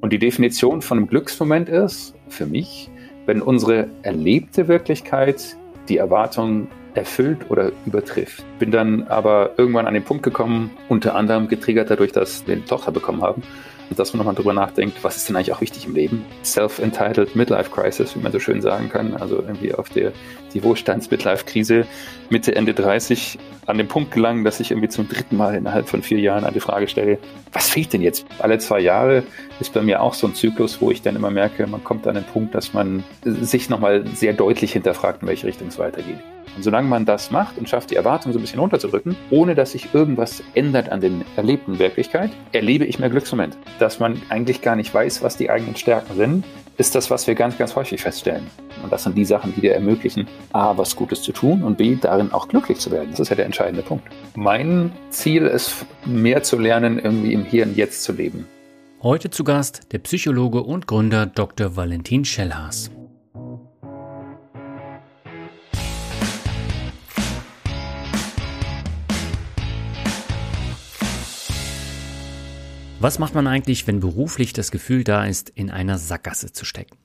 Und die Definition von einem Glücksmoment ist, für mich, wenn unsere erlebte Wirklichkeit die Erwartungen erfüllt oder übertrifft. Bin dann aber irgendwann an den Punkt gekommen, unter anderem getriggert dadurch, dass wir eine Tochter bekommen haben, dass man nochmal drüber nachdenkt, was ist denn eigentlich auch wichtig im Leben? Self-entitled Midlife Crisis, wie man so schön sagen kann. Also irgendwie auf der, die Wohlstands-Midlife-Krise Mitte, Ende 30 an den Punkt gelangen, dass ich irgendwie zum dritten Mal innerhalb von vier Jahren eine Frage stelle, was fehlt denn jetzt? Alle zwei Jahre ist bei mir auch so ein Zyklus, wo ich dann immer merke, man kommt an den Punkt, dass man sich nochmal sehr deutlich hinterfragt, in welche Richtung es weitergeht. Und solange man das macht und schafft, die Erwartungen so ein bisschen runterzudrücken, ohne dass sich irgendwas ändert an den erlebten Wirklichkeit, erlebe ich mehr Glücksmomente. Dass man eigentlich gar nicht weiß, was die eigenen Stärken sind, ist das, was wir ganz, ganz häufig feststellen. Und das sind die Sachen, die dir ermöglichen, A, was Gutes zu tun und B, darin auch glücklich zu werden. Das ist ja der entscheidende Punkt. Mein Ziel ist, mehr zu lernen, irgendwie im Hier und Jetzt zu leben. Heute zu Gast der Psychologe und Gründer Dr. Valentin Schellhaas. Was macht man eigentlich, wenn beruflich das Gefühl da ist, in einer Sackgasse zu stecken?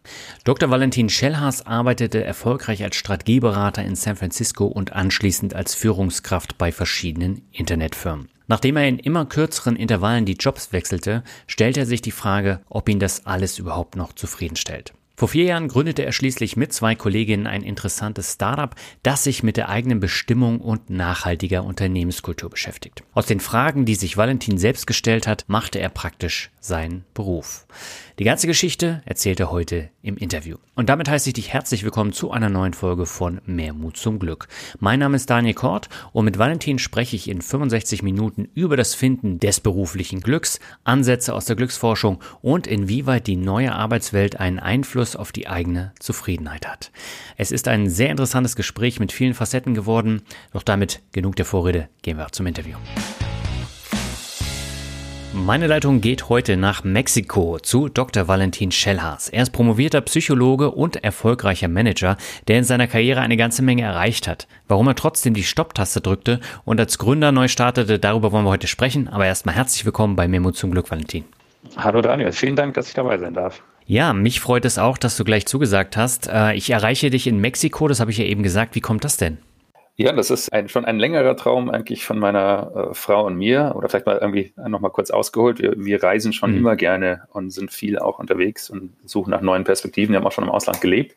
Dr. Valentin Schellhaas arbeitete erfolgreich als Strategieberater in San Francisco und anschließend als Führungskraft bei verschiedenen Internetfirmen. Nachdem er in immer kürzeren Intervallen die Jobs wechselte, stellte er sich die Frage, ob ihn das alles überhaupt noch zufriedenstellt. Vor vier Jahren gründete er schließlich mit zwei Kolleginnen ein interessantes Startup, das sich mit der eigenen Bestimmung und nachhaltiger Unternehmenskultur beschäftigt. Aus den Fragen, die sich Valentin selbst gestellt hat, machte er praktisch seinen Beruf. Die ganze Geschichte erzählt er heute im Interview. Und damit heiße ich dich herzlich willkommen zu einer neuen Folge von Mehr Mut zum Glück. Mein Name ist Daniel Kort und mit Valentin spreche ich in 65 Minuten über das Finden des beruflichen Glücks, Ansätze aus der Glücksforschung und inwieweit die neue Arbeitswelt einen Einfluss auf die eigene Zufriedenheit hat. Es ist ein sehr interessantes Gespräch mit vielen Facetten geworden, doch damit genug der Vorrede, gehen wir zum Interview. Meine Leitung geht heute nach Mexiko zu Dr. Valentin Schellhaas. Er ist promovierter Psychologe und erfolgreicher Manager, der in seiner Karriere eine ganze Menge erreicht hat. Warum er trotzdem die Stopptaste drückte und als Gründer neu startete, darüber wollen wir heute sprechen. Aber erstmal herzlich willkommen bei Memo zum Glück, Valentin. Hallo Daniel, vielen Dank, dass ich dabei sein darf. Ja, mich freut es auch, dass du gleich zugesagt hast. Äh, ich erreiche dich in Mexiko, das habe ich ja eben gesagt. Wie kommt das denn? Ja, das ist ein, schon ein längerer Traum eigentlich von meiner äh, Frau und mir. Oder vielleicht mal irgendwie nochmal kurz ausgeholt. Wir, wir reisen schon mhm. immer gerne und sind viel auch unterwegs und suchen nach neuen Perspektiven. Wir haben auch schon im Ausland gelebt.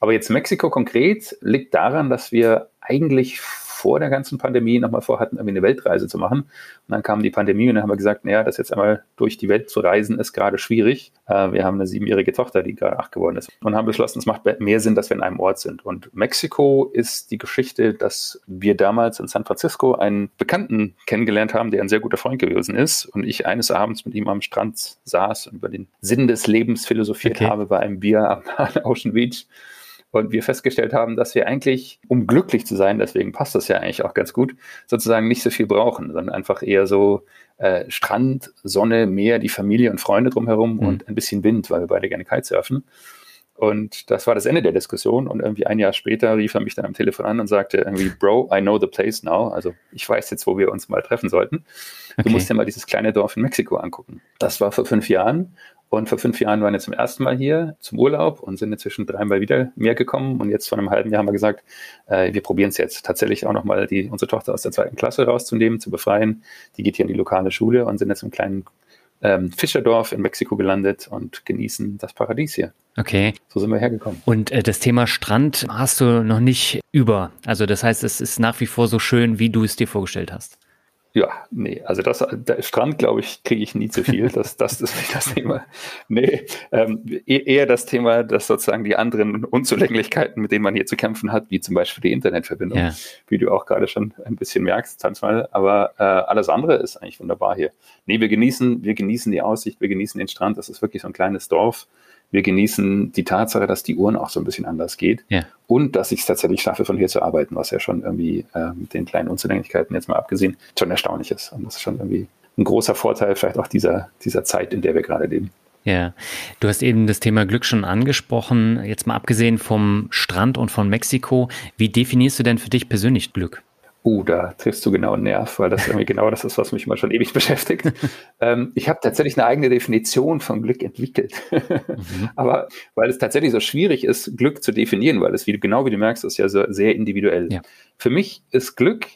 Aber jetzt Mexiko konkret liegt daran, dass wir eigentlich vor der ganzen Pandemie nochmal vorhatten, irgendwie eine Weltreise zu machen. Und dann kam die Pandemie und dann haben wir gesagt, naja, das jetzt einmal durch die Welt zu reisen, ist gerade schwierig. Äh, wir haben eine siebenjährige Tochter, die gerade acht geworden ist. Und haben beschlossen, es macht mehr Sinn, dass wir in einem Ort sind. Und Mexiko ist die Geschichte, dass wir damals in San Francisco einen Bekannten kennengelernt haben, der ein sehr guter Freund gewesen ist. Und ich eines Abends mit ihm am Strand saß und über den Sinn des Lebens philosophiert okay. habe bei einem Bier am Ocean Beach und wir festgestellt haben, dass wir eigentlich, um glücklich zu sein, deswegen passt das ja eigentlich auch ganz gut, sozusagen nicht so viel brauchen, sondern einfach eher so äh, Strand, Sonne, Meer, die Familie und Freunde drumherum mhm. und ein bisschen Wind, weil wir beide gerne Kitesurfen. Und das war das Ende der Diskussion. Und irgendwie ein Jahr später rief er mich dann am Telefon an und sagte irgendwie, Bro, I know the place now. Also ich weiß jetzt, wo wir uns mal treffen sollten. Du okay. musst dir mal dieses kleine Dorf in Mexiko angucken. Das war vor fünf Jahren. Und vor fünf Jahren waren wir zum ersten Mal hier zum Urlaub und sind inzwischen dreimal wieder mehr gekommen. Und jetzt vor einem halben Jahr haben wir gesagt, äh, wir probieren es jetzt tatsächlich auch nochmal, die, unsere Tochter aus der zweiten Klasse rauszunehmen, zu befreien. Die geht hier in die lokale Schule und sind jetzt im kleinen ähm, Fischerdorf in Mexiko gelandet und genießen das Paradies hier. Okay. So sind wir hergekommen. Und äh, das Thema Strand hast du noch nicht über. Also das heißt, es ist nach wie vor so schön, wie du es dir vorgestellt hast. Ja, nee, also das der Strand, glaube ich, kriege ich nie zu viel. Das, das ist nicht das Thema. Nee, ähm, e-, eher das Thema, dass sozusagen die anderen Unzulänglichkeiten, mit denen man hier zu kämpfen hat, wie zum Beispiel die Internetverbindung, ja. wie du auch gerade schon ein bisschen merkst, manchmal. Aber äh, alles andere ist eigentlich wunderbar hier. Nee, wir genießen, wir genießen die Aussicht, wir genießen den Strand. Das ist wirklich so ein kleines Dorf wir genießen die Tatsache, dass die Uhren auch so ein bisschen anders geht ja. und dass ich es tatsächlich schaffe, von hier zu arbeiten, was ja schon irgendwie äh, mit den kleinen Unzulänglichkeiten jetzt mal abgesehen schon erstaunlich ist. Und das ist schon irgendwie ein großer Vorteil vielleicht auch dieser, dieser Zeit, in der wir gerade leben. Ja, du hast eben das Thema Glück schon angesprochen. Jetzt mal abgesehen vom Strand und von Mexiko, wie definierst du denn für dich persönlich Glück? Uh, da triffst du genau einen Nerv, weil das irgendwie genau das ist, was mich mal schon ewig beschäftigt. ähm, ich habe tatsächlich eine eigene Definition von Glück entwickelt. mhm. Aber weil es tatsächlich so schwierig ist, Glück zu definieren, weil es, wie, genau wie du merkst, ist ja so sehr individuell. Ja. Für mich ist Glück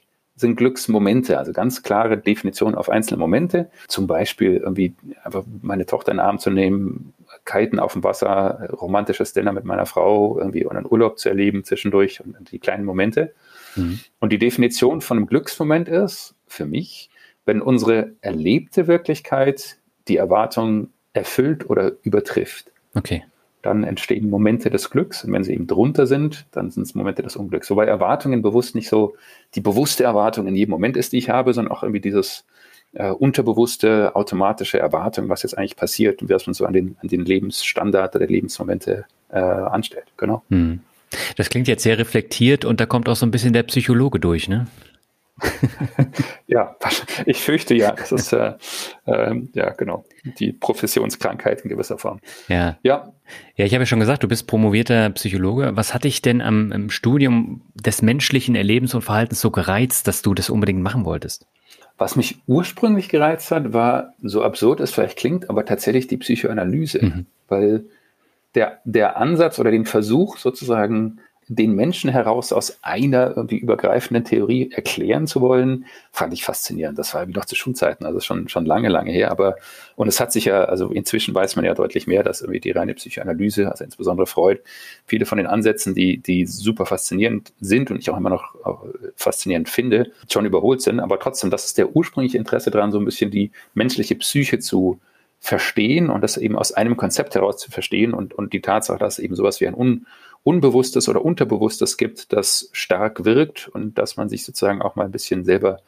sind Glücksmomente, also ganz klare Definition auf einzelne Momente. Zum Beispiel irgendwie einfach meine Tochter in den Arm zu nehmen, kiten auf dem Wasser, romantisches Dinner mit meiner Frau, irgendwie und einen Urlaub zu erleben zwischendurch und die kleinen Momente. Mhm. Und die Definition von einem Glücksmoment ist für mich, wenn unsere erlebte Wirklichkeit die Erwartung erfüllt oder übertrifft. Okay. Dann entstehen Momente des Glücks und wenn sie eben drunter sind, dann sind es Momente des Unglücks. Wobei Erwartungen bewusst nicht so die bewusste Erwartung in jedem Moment ist, die ich habe, sondern auch irgendwie dieses äh, unterbewusste, automatische Erwartung, was jetzt eigentlich passiert und was man so an den, an den Lebensstandard oder Lebensmomente äh, anstellt. Genau. Hm. Das klingt jetzt sehr reflektiert und da kommt auch so ein bisschen der Psychologe durch, ne? ja, ich fürchte ja. Das ist äh, äh, ja genau die Professionskrankheit in gewisser Form. Ja. Ja. Ja, ich habe ja schon gesagt, du bist promovierter Psychologe. Was hat dich denn am, Studium des menschlichen Erlebens und Verhaltens so gereizt, dass du das unbedingt machen wolltest? Was mich ursprünglich gereizt hat, war, so absurd es vielleicht klingt, aber tatsächlich die Psychoanalyse. Mhm. Weil der, der Ansatz oder den Versuch sozusagen den Menschen heraus aus einer irgendwie übergreifenden Theorie erklären zu wollen, fand ich faszinierend. Das war wie noch zu Schulzeiten, also schon, schon lange, lange her. Aber, und es hat sich ja, also inzwischen weiß man ja deutlich mehr, dass irgendwie die reine Psychoanalyse, also insbesondere Freud, viele von den Ansätzen, die, die super faszinierend sind und ich auch immer noch faszinierend finde, schon überholt sind. Aber trotzdem, das ist der ursprüngliche Interesse daran, so ein bisschen die menschliche Psyche zu verstehen und das eben aus einem Konzept heraus zu verstehen und, und die Tatsache, dass eben sowas wie ein un, Unbewusstes oder Unterbewusstes gibt, das stark wirkt und dass man sich sozusagen auch mal ein bisschen selber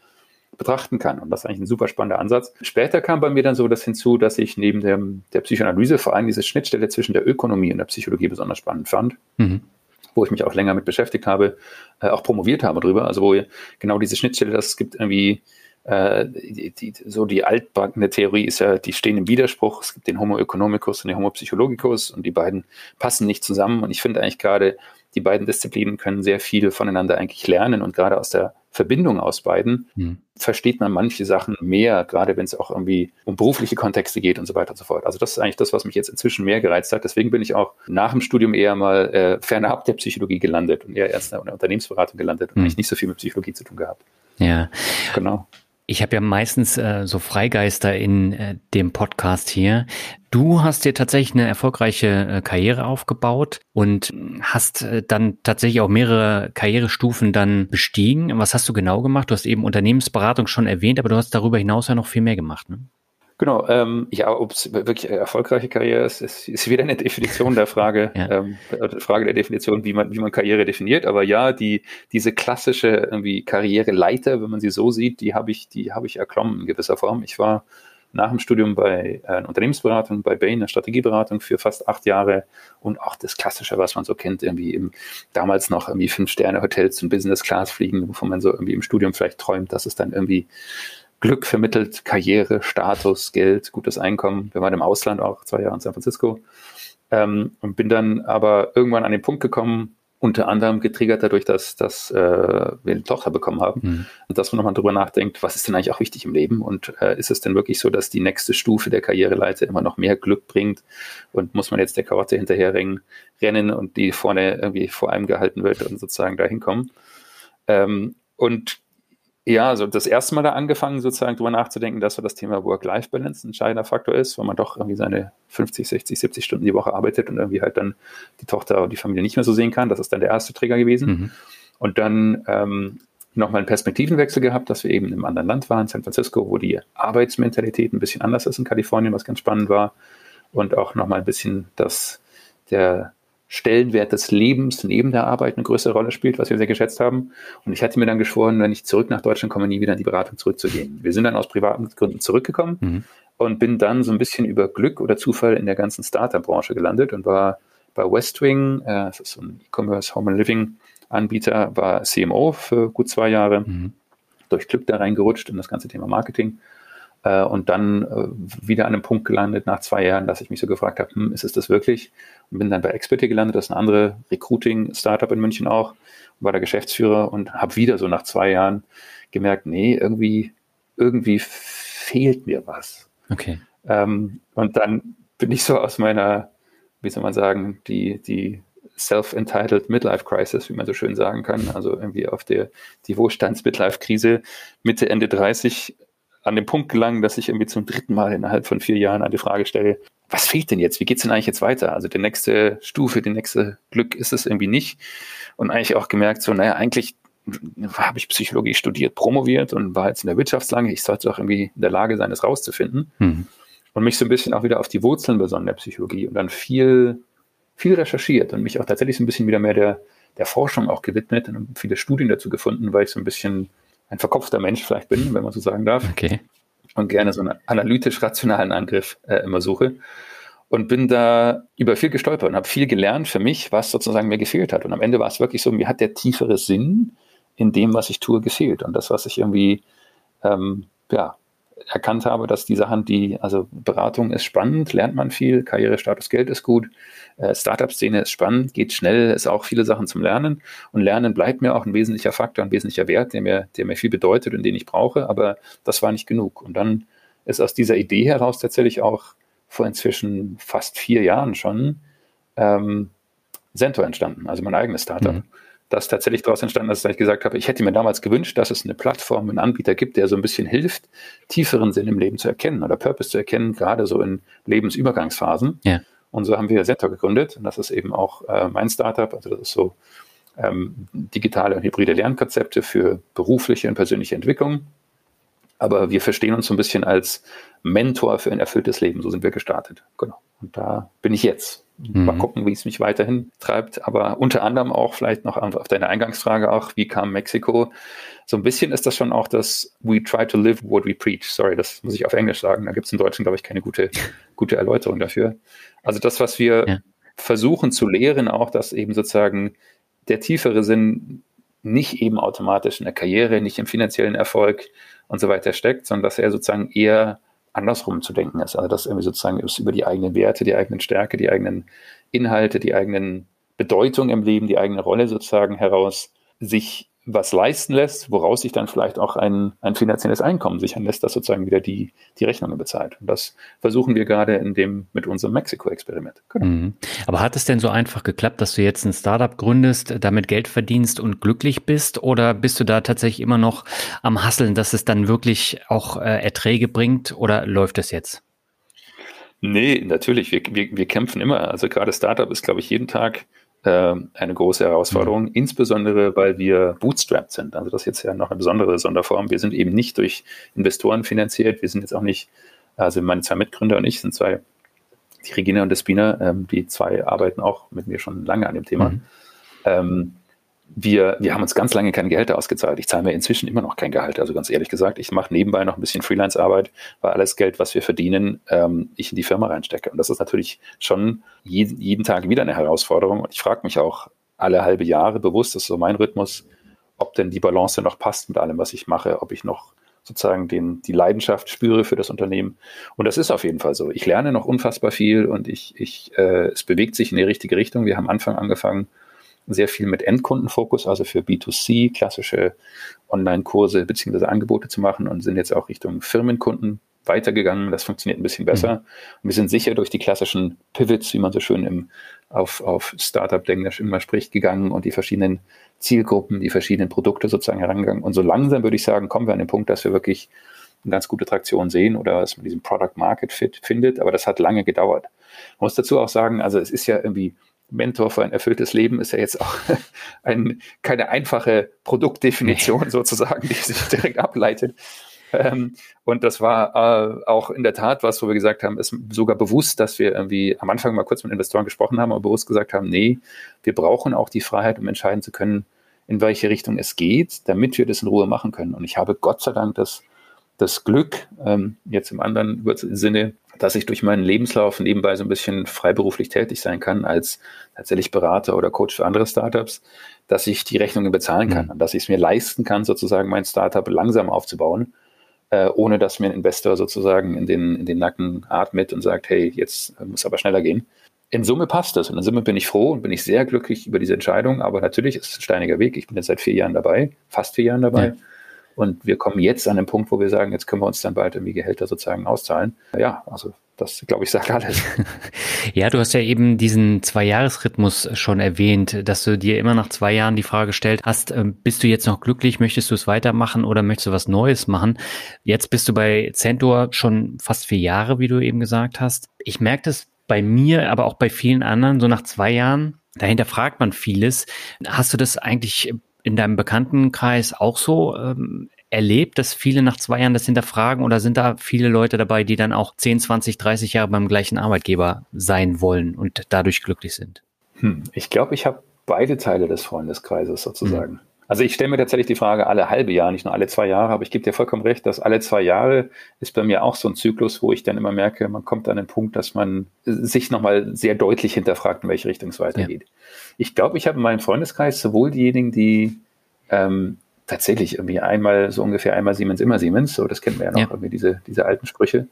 betrachten kann. Und das ist eigentlich ein super spannender Ansatz. Später kam bei mir dann so das hinzu, dass ich neben dem, der Psychoanalyse vor allem diese Schnittstelle zwischen der Ökonomie und der Psychologie besonders spannend fand. Mhm wo ich mich auch länger mit beschäftigt habe, äh, auch promoviert habe drüber. Also wo genau diese Schnittstelle, das gibt irgendwie äh, die, die, so die altbackene Theorie ist ja, die stehen im Widerspruch. Es gibt den Homo economicus und den Homo psychologicus und die beiden passen nicht zusammen. Und ich finde eigentlich gerade, die beiden Disziplinen können sehr viel voneinander eigentlich lernen und gerade aus der Verbindung aus beiden mhm. versteht man manche Sachen mehr, gerade wenn es auch irgendwie um berufliche Kontexte geht und so weiter und so fort. Also das ist eigentlich das, was mich jetzt inzwischen mehr gereizt hat. Deswegen bin ich auch nach dem Studium eher mal äh, fernab der Psychologie gelandet und eher erst in der Unternehmensberatung gelandet und mhm. eigentlich nicht so viel mit Psychologie zu tun gehabt. Ja. Genau. Ich habe ja meistens äh, so Freigeister in äh, dem Podcast hier. Du hast dir tatsächlich eine erfolgreiche äh, Karriere aufgebaut und hast äh, dann tatsächlich auch mehrere Karrierestufen dann bestiegen. Was hast du genau gemacht? Du hast eben Unternehmensberatung schon erwähnt, aber du hast darüber hinaus ja noch viel mehr gemacht. Ne? Genau, ähm, ja, ob es wirklich erfolgreiche Karriere ist, ist, ist wieder eine Definition der Frage, ja. ähm, Frage der Definition, wie man, wie man Karriere definiert. Aber ja, die, diese klassische irgendwie Karriereleiter, wenn man sie so sieht, die habe ich, die habe ich erklommen in gewisser Form. Ich war nach dem Studium bei äh, Unternehmensberatung, bei Bain, der Strategieberatung für fast acht Jahre und auch das Klassische, was man so kennt, irgendwie im, damals noch irgendwie Fünf-Sterne-Hotels und Business-Class fliegen, wovon man so irgendwie im Studium vielleicht träumt, dass es dann irgendwie Glück vermittelt, Karriere, Status, Geld, gutes Einkommen. Wir waren im Ausland auch zwei Jahre in San Francisco. Ähm, und bin dann aber irgendwann an den Punkt gekommen, unter anderem getriggert dadurch, dass, dass äh, wir eine Tochter bekommen haben. Mhm. Und dass man nochmal drüber nachdenkt, was ist denn eigentlich auch wichtig im Leben? Und äh, ist es denn wirklich so, dass die nächste Stufe der Karriereleiter immer noch mehr Glück bringt? Und muss man jetzt der Karotte hinterher rennen und die vorne irgendwie vor einem gehalten wird und sozusagen da hinkommen? Ähm, und ja, also das erste Mal da angefangen, sozusagen drüber nachzudenken, dass so das Thema Work-Life-Balance ein entscheidender Faktor ist, weil man doch irgendwie seine 50, 60, 70 Stunden die Woche arbeitet und irgendwie halt dann die Tochter und die Familie nicht mehr so sehen kann. Das ist dann der erste Trigger gewesen. Mhm. Und dann ähm, nochmal einen Perspektivenwechsel gehabt, dass wir eben im anderen Land waren, San Francisco, wo die Arbeitsmentalität ein bisschen anders ist in Kalifornien, was ganz spannend war. Und auch nochmal ein bisschen das, der, Stellenwert des Lebens neben der Arbeit eine größere Rolle spielt, was wir sehr geschätzt haben. Und ich hatte mir dann geschworen, wenn ich zurück nach Deutschland komme, nie wieder in die Beratung zurückzugehen. Wir sind dann aus privaten Gründen zurückgekommen mhm. und bin dann so ein bisschen über Glück oder Zufall in der ganzen Startup-Branche gelandet und war bei Westwing, äh, das ist so ein E-Commerce Home and Living Anbieter, war CMO für gut zwei Jahre, mhm. durch Glück da reingerutscht in das ganze Thema Marketing Äh, und dann äh, wieder an einem Punkt gelandet nach zwei Jahren, dass ich mich so gefragt habe, hm, ist es das wirklich? Und bin dann bei Experty gelandet, das ist eine andere Recruiting-Startup in München auch, war der Geschäftsführer und habe wieder so nach zwei Jahren gemerkt, nee, irgendwie, irgendwie fehlt mir was. Okay. Ähm, und dann bin ich so aus meiner, wie soll man sagen, die, die self-entitled Midlife Crisis, wie man so schön sagen kann, also irgendwie auf der die Wohlstands-Midlife-Krise Mitte, Ende 30 an den Punkt gelangen, dass ich irgendwie zum dritten Mal innerhalb von vier Jahren eine Frage stelle, was fehlt denn jetzt? Wie geht's denn eigentlich jetzt weiter? Also die nächste Stufe, die nächste Glück ist es irgendwie nicht. Und eigentlich auch gemerkt, so, naja, eigentlich habe ich Psychologie studiert, promoviert und war jetzt in der Wirtschaftslange. Ich sollte auch irgendwie in der Lage sein, es rauszufinden. Mhm. Und mich so ein bisschen auch wieder auf die Wurzeln besonnen der Psychologie und dann viel, viel recherchiert und mich auch tatsächlich so ein bisschen wieder mehr der, der Forschung auch gewidmet und viele Studien dazu gefunden, weil ich so ein bisschen ein verkopfter Mensch vielleicht bin, wenn man so sagen darf. Okay. Und gerne so einen analytisch-rationalen Angriff äh, immer suche. Und bin da über viel gestolpert und habe viel gelernt für mich, was sozusagen mir gefehlt hat. Und am Ende war es wirklich so, mir hat der tiefere Sinn in dem, was ich tue, gefehlt. Und das, was ich irgendwie ähm, ja, erkannt habe, dass die Sachen, die, also Beratung ist spannend, lernt man viel, Karriere, Status, Geld ist gut, äh, Startup-Szene ist spannend, geht schnell, ist auch viele Sachen zum Lernen und Lernen bleibt mir auch ein wesentlicher Faktor, ein wesentlicher Wert, der mir, der mir viel bedeutet und den ich brauche, aber das war nicht genug. Und dann ist aus dieser Idee heraus tatsächlich auch vor inzwischen fast vier Jahren schon ähm, Cento entstanden, also mein eigenes Startup. Mhm das tatsächlich daraus entstanden ist, dass ich gesagt habe, ich hätte mir damals gewünscht, dass es eine Plattform, einen Anbieter gibt, der so ein bisschen hilft, tieferen Sinn im Leben zu erkennen oder Purpose zu erkennen, gerade so in Lebensübergangsphasen. Ja. Und so haben wir Setter gegründet. Und das ist eben auch äh, mein Startup. Also das ist so ähm, digitale und hybride Lernkonzepte für berufliche und persönliche Entwicklung. Aber wir verstehen uns so ein bisschen als Mentor für ein erfülltes Leben. So sind wir gestartet. Genau. Und da bin ich jetzt. Mhm. Mal gucken, wie es mich weiterhin treibt. Aber unter anderem auch vielleicht noch auf deine Eingangsfrage auch, wie kam Mexiko? So ein bisschen ist das schon auch das We try to live what we preach. Sorry, das muss ich auf Englisch sagen. Da gibt es im Deutschen, glaube ich, keine gute, gute Erläuterung dafür. Also das, was wir ja. versuchen zu lehren, auch, dass eben sozusagen der tiefere Sinn nicht eben automatisch in der Karriere, nicht im finanziellen Erfolg und so weiter steckt, sondern dass er sozusagen eher andersrum zu denken ist. Also dass irgendwie sozusagen es über die eigenen Werte, die eigenen Stärke, die eigenen Inhalte, die eigenen Bedeutung im Leben, die eigene Rolle sozusagen heraus sich was leisten lässt, woraus sich dann vielleicht auch ein, ein finanzielles Einkommen sichern lässt, das sozusagen wieder die, die Rechnungen bezahlt. Und das versuchen wir gerade in dem, mit unserem Mexiko-Experiment. Genau. Mhm. Aber hat es denn so einfach geklappt, dass du jetzt ein Startup gründest, damit Geld verdienst und glücklich bist? Oder bist du da tatsächlich immer noch am Hasseln, dass es dann wirklich auch äh, Erträge bringt? Oder läuft es jetzt? Nee, natürlich. Wir, wir, wir kämpfen immer. Also gerade Startup ist, glaube ich, jeden Tag eine große Herausforderung, mhm. insbesondere weil wir bootstrapped sind. Also das ist jetzt ja noch eine besondere Sonderform. Wir sind eben nicht durch Investoren finanziert. Wir sind jetzt auch nicht, also meine zwei Mitgründer und ich sind zwei, die Regina und Despina, ähm, die zwei arbeiten auch mit mir schon lange an dem Thema. Mhm. Ähm, wir, wir haben uns ganz lange kein Gehälter ausgezahlt. Ich zahle mir inzwischen immer noch kein Gehalt. Also ganz ehrlich gesagt, ich mache nebenbei noch ein bisschen Freelance-Arbeit, weil alles Geld, was wir verdienen, ähm, ich in die Firma reinstecke. Und das ist natürlich schon jeden, jeden Tag wieder eine Herausforderung. Und ich frage mich auch alle halbe Jahre bewusst, das ist so mein Rhythmus, ob denn die Balance noch passt mit allem, was ich mache, ob ich noch sozusagen den, die Leidenschaft spüre für das Unternehmen. Und das ist auf jeden Fall so. Ich lerne noch unfassbar viel und ich, ich, äh, es bewegt sich in die richtige Richtung. Wir haben am Anfang angefangen, sehr viel mit Endkundenfokus, also für B2C, klassische Online-Kurse bzw. Angebote zu machen und sind jetzt auch Richtung Firmenkunden weitergegangen. Das funktioniert ein bisschen besser. Mhm. Wir sind sicher durch die klassischen Pivots, wie man so schön im, auf, auf Startup-Englisch immer spricht, gegangen und die verschiedenen Zielgruppen, die verschiedenen Produkte sozusagen herangegangen. Und so langsam würde ich sagen, kommen wir an den Punkt, dass wir wirklich eine ganz gute Traktion sehen oder dass man diesen Product Market Fit findet. Aber das hat lange gedauert. Man muss dazu auch sagen, also es ist ja irgendwie Mentor für ein erfülltes Leben ist ja jetzt auch ein, keine einfache Produktdefinition nee. sozusagen, die sich direkt ableitet. Ähm, und das war äh, auch in der Tat was, wo wir gesagt haben, ist sogar bewusst, dass wir irgendwie am Anfang mal kurz mit Investoren gesprochen haben, aber bewusst gesagt haben, nee, wir brauchen auch die Freiheit, um entscheiden zu können, in welche Richtung es geht, damit wir das in Ruhe machen können. Und ich habe Gott sei Dank das, das Glück, ähm, jetzt im anderen Sinne, dass ich durch meinen Lebenslauf nebenbei so ein bisschen freiberuflich tätig sein kann als tatsächlich Berater oder Coach für andere Startups, dass ich die Rechnungen bezahlen kann mhm. und dass ich es mir leisten kann, sozusagen mein Startup langsam aufzubauen äh, ohne dass mir ein Investor sozusagen in den, in den Nacken atmet und sagt, hey, jetzt muss aber schneller gehen. In Summe passt das und in Summe bin ich froh und bin ich sehr glücklich über diese Entscheidung, aber natürlich ist es ein steiniger Weg. Ich bin jetzt seit vier Jahren dabei, fast vier Jahren dabei. Ja. Und wir kommen jetzt an den Punkt, wo wir sagen, jetzt können wir uns dann bald irgendwie Gehälter sozusagen auszahlen. Ja, also das, glaube ich, sagt alles. Ja, du hast ja eben diesen Zwei-Jahres-Rhythmus schon erwähnt, dass du dir immer nach zwei Jahren die Frage stellt hast, ähm, bist du jetzt noch glücklich, möchtest du es weitermachen oder möchtest du was Neues machen? Jetzt bist du bei Centor schon fast vier Jahre, wie du eben gesagt hast. Ich merke das bei mir, aber auch bei vielen anderen, so nach zwei Jahren, dahinter fragt man vieles. Hast du das eigentlich in deinem Bekanntenkreis auch so ähm, erlebt, dass viele nach zwei Jahren das hinterfragen oder sind da viele Leute dabei, die dann auch 10, 20, 30 Jahre beim gleichen Arbeitgeber sein wollen und dadurch glücklich sind? Hm, ich glaube, ich habe beide Teile des Freundeskreises sozusagen. Hm. Also ich stelle mir tatsächlich die Frage alle halbe Jahr, nicht nur alle zwei Jahre, aber ich gebe dir vollkommen recht, dass alle zwei Jahre ist bei mir auch so ein Zyklus, wo ich dann immer merke, man kommt an den Punkt, dass man sich nochmal sehr deutlich hinterfragt, in welche Richtung es weitergeht. Ja. Ich glaube, ich habe in meinem Freundeskreis sowohl diejenigen, die ähm, tatsächlich irgendwie einmal, so ungefähr einmal Siemens, immer Siemens, so das kennen wir ja noch, ja. irgendwie diese, diese alten Sprüche.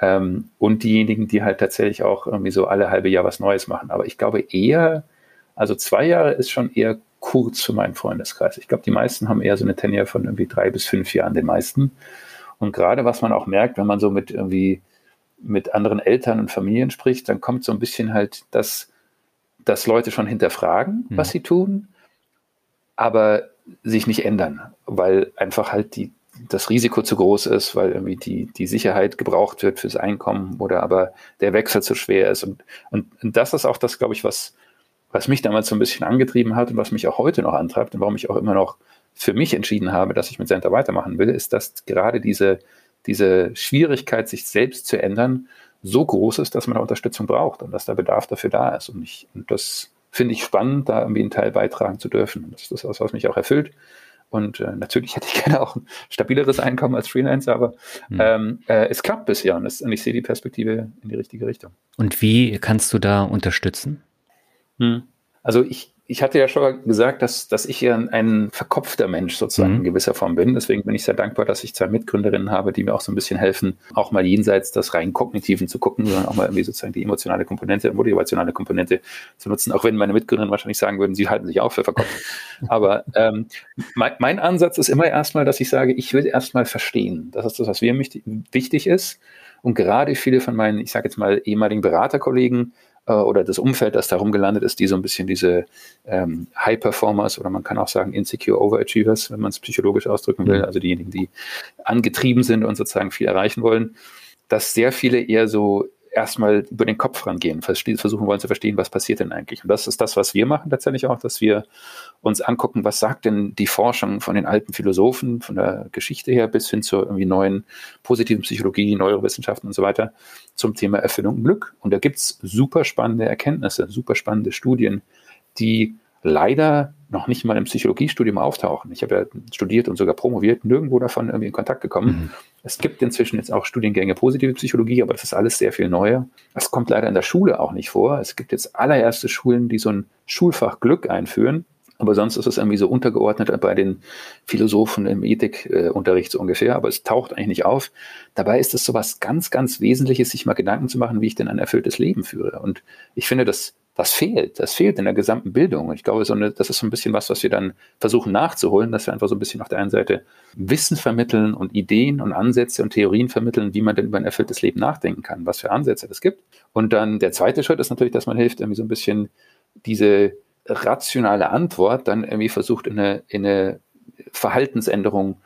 Ähm, und diejenigen, die halt tatsächlich auch irgendwie so alle halbe Jahr was Neues machen. Aber ich glaube eher, also zwei Jahre ist schon eher kurz für meinen Freundeskreis. Ich glaube, die meisten haben eher so eine Tenure von irgendwie drei bis fünf Jahren, den meisten. Und gerade was man auch merkt, wenn man so mit irgendwie mit anderen Eltern und Familien spricht, dann kommt so ein bisschen halt das, dass Leute schon hinterfragen, mhm. was sie tun, aber sich nicht ändern, weil einfach halt die, das Risiko zu groß ist, weil irgendwie die, die Sicherheit gebraucht wird fürs Einkommen oder aber der Wechsel zu schwer ist. Und, und, und das ist auch das, glaube ich, was, was mich damals so ein bisschen angetrieben hat und was mich auch heute noch antreibt und warum ich auch immer noch für mich entschieden habe, dass ich mit Center weitermachen will, ist, dass gerade diese, diese Schwierigkeit, sich selbst zu ändern, so groß ist, dass man Unterstützung braucht und dass der Bedarf dafür da ist. Und, ich, und das finde ich spannend, da irgendwie einen Teil beitragen zu dürfen. Und das ist das, was mich auch erfüllt. Und äh, natürlich hätte ich gerne auch ein stabileres Einkommen als Freelancer, aber mhm. ähm, äh, es klappt bisher und, es, und ich sehe die Perspektive in die richtige Richtung. Und wie kannst du da unterstützen? Hm. Also ich, ich hatte ja schon gesagt, dass, dass ich ja ein, ein verkopfter Mensch sozusagen mhm. in gewisser Form bin. Deswegen bin ich sehr dankbar, dass ich zwei Mitgründerinnen habe, die mir auch so ein bisschen helfen, auch mal jenseits des rein kognitiven zu gucken, sondern auch mal irgendwie sozusagen die emotionale Komponente, motivationale Komponente zu nutzen, auch wenn meine Mitgründerinnen wahrscheinlich sagen würden, sie halten sich auch für verkopft. Aber ähm, mein, mein Ansatz ist immer erstmal, dass ich sage, ich will erstmal verstehen. Das ist das, was mir wichtig ist. Und gerade viele von meinen, ich sage jetzt mal, ehemaligen Beraterkollegen oder das Umfeld, das darum gelandet ist, die so ein bisschen diese ähm, High Performers oder man kann auch sagen Insecure Overachievers, wenn man es psychologisch ausdrücken will, mhm. also diejenigen, die angetrieben sind und sozusagen viel erreichen wollen, dass sehr viele eher so erstmal über den Kopf rangehen, versuchen wollen zu verstehen, was passiert denn eigentlich. Und das ist das, was wir machen tatsächlich auch, dass wir uns angucken, was sagt denn die Forschung von den alten Philosophen, von der Geschichte her bis hin zur irgendwie neuen positiven Psychologie, Neurowissenschaften und so weiter zum Thema Erfüllung und Glück. Und da gibt's super spannende Erkenntnisse, super spannende Studien, die leider noch nicht mal im Psychologiestudium auftauchen. Ich habe ja studiert und sogar promoviert, nirgendwo davon irgendwie in Kontakt gekommen. Mhm. Es gibt inzwischen jetzt auch Studiengänge positive Psychologie, aber das ist alles sehr viel neuer. Das kommt leider in der Schule auch nicht vor. Es gibt jetzt allererste Schulen, die so ein Schulfach Glück einführen. Aber sonst ist es irgendwie so untergeordnet bei den Philosophen im Ethikunterricht so ungefähr. Aber es taucht eigentlich nicht auf. Dabei ist es so was ganz, ganz Wesentliches, sich mal Gedanken zu machen, wie ich denn ein erfülltes Leben führe. Und ich finde, das das fehlt. Das fehlt in der gesamten Bildung. Ich glaube, so eine, das ist so ein bisschen was, was wir dann versuchen nachzuholen, dass wir einfach so ein bisschen auf der einen Seite Wissen vermitteln und Ideen und Ansätze und Theorien vermitteln, wie man denn über ein erfülltes Leben nachdenken kann, was für Ansätze es gibt. Und dann der zweite Schritt ist natürlich, dass man hilft, irgendwie so ein bisschen diese rationale Antwort dann irgendwie versucht, in eine, in eine Verhaltensänderung